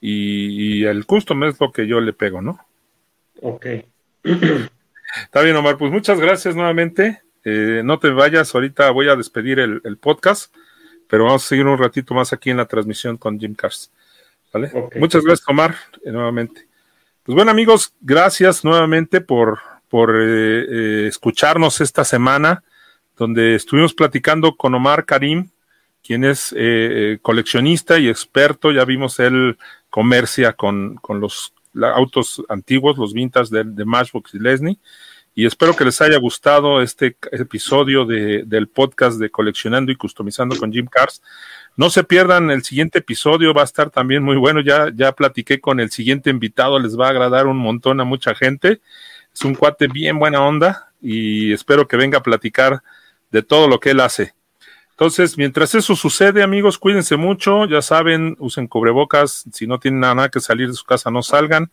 y, y, el custom es lo que yo le pego, ¿no? Ok. Está bien, Omar, pues muchas gracias nuevamente. Eh, no te vayas, ahorita voy a despedir el, podcast, pero vamos a seguir un ratito más aquí en la transmisión con Jim Cars. ¿vale? Muchas gracias, Omar, eh, nuevamente. Pues bueno, amigos, gracias nuevamente por, por eh, escucharnos esta semana, donde estuvimos platicando con Omar Karim, quien es coleccionista y experto. Ya vimos él comercia con, con los autos antiguos, los vintas de, de Matchbox y Lesney y espero que les haya gustado este episodio de, del podcast de Coleccionando y Customizando con Jim Cars. No se pierdan el siguiente episodio, va a estar también muy bueno. Ya, ya platiqué con el siguiente invitado, les va a agradar un montón a mucha gente. Es un cuate bien buena onda y espero que venga a platicar de todo lo que él hace. Entonces, mientras eso sucede, amigos, cuídense mucho, ya saben, usen cubrebocas, si no tienen nada que salir de su casa, no salgan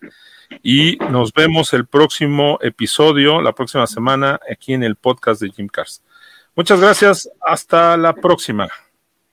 y nos vemos el próximo episodio, la próxima semana, aquí en el podcast de Jim Cars. Muchas gracias, hasta la próxima.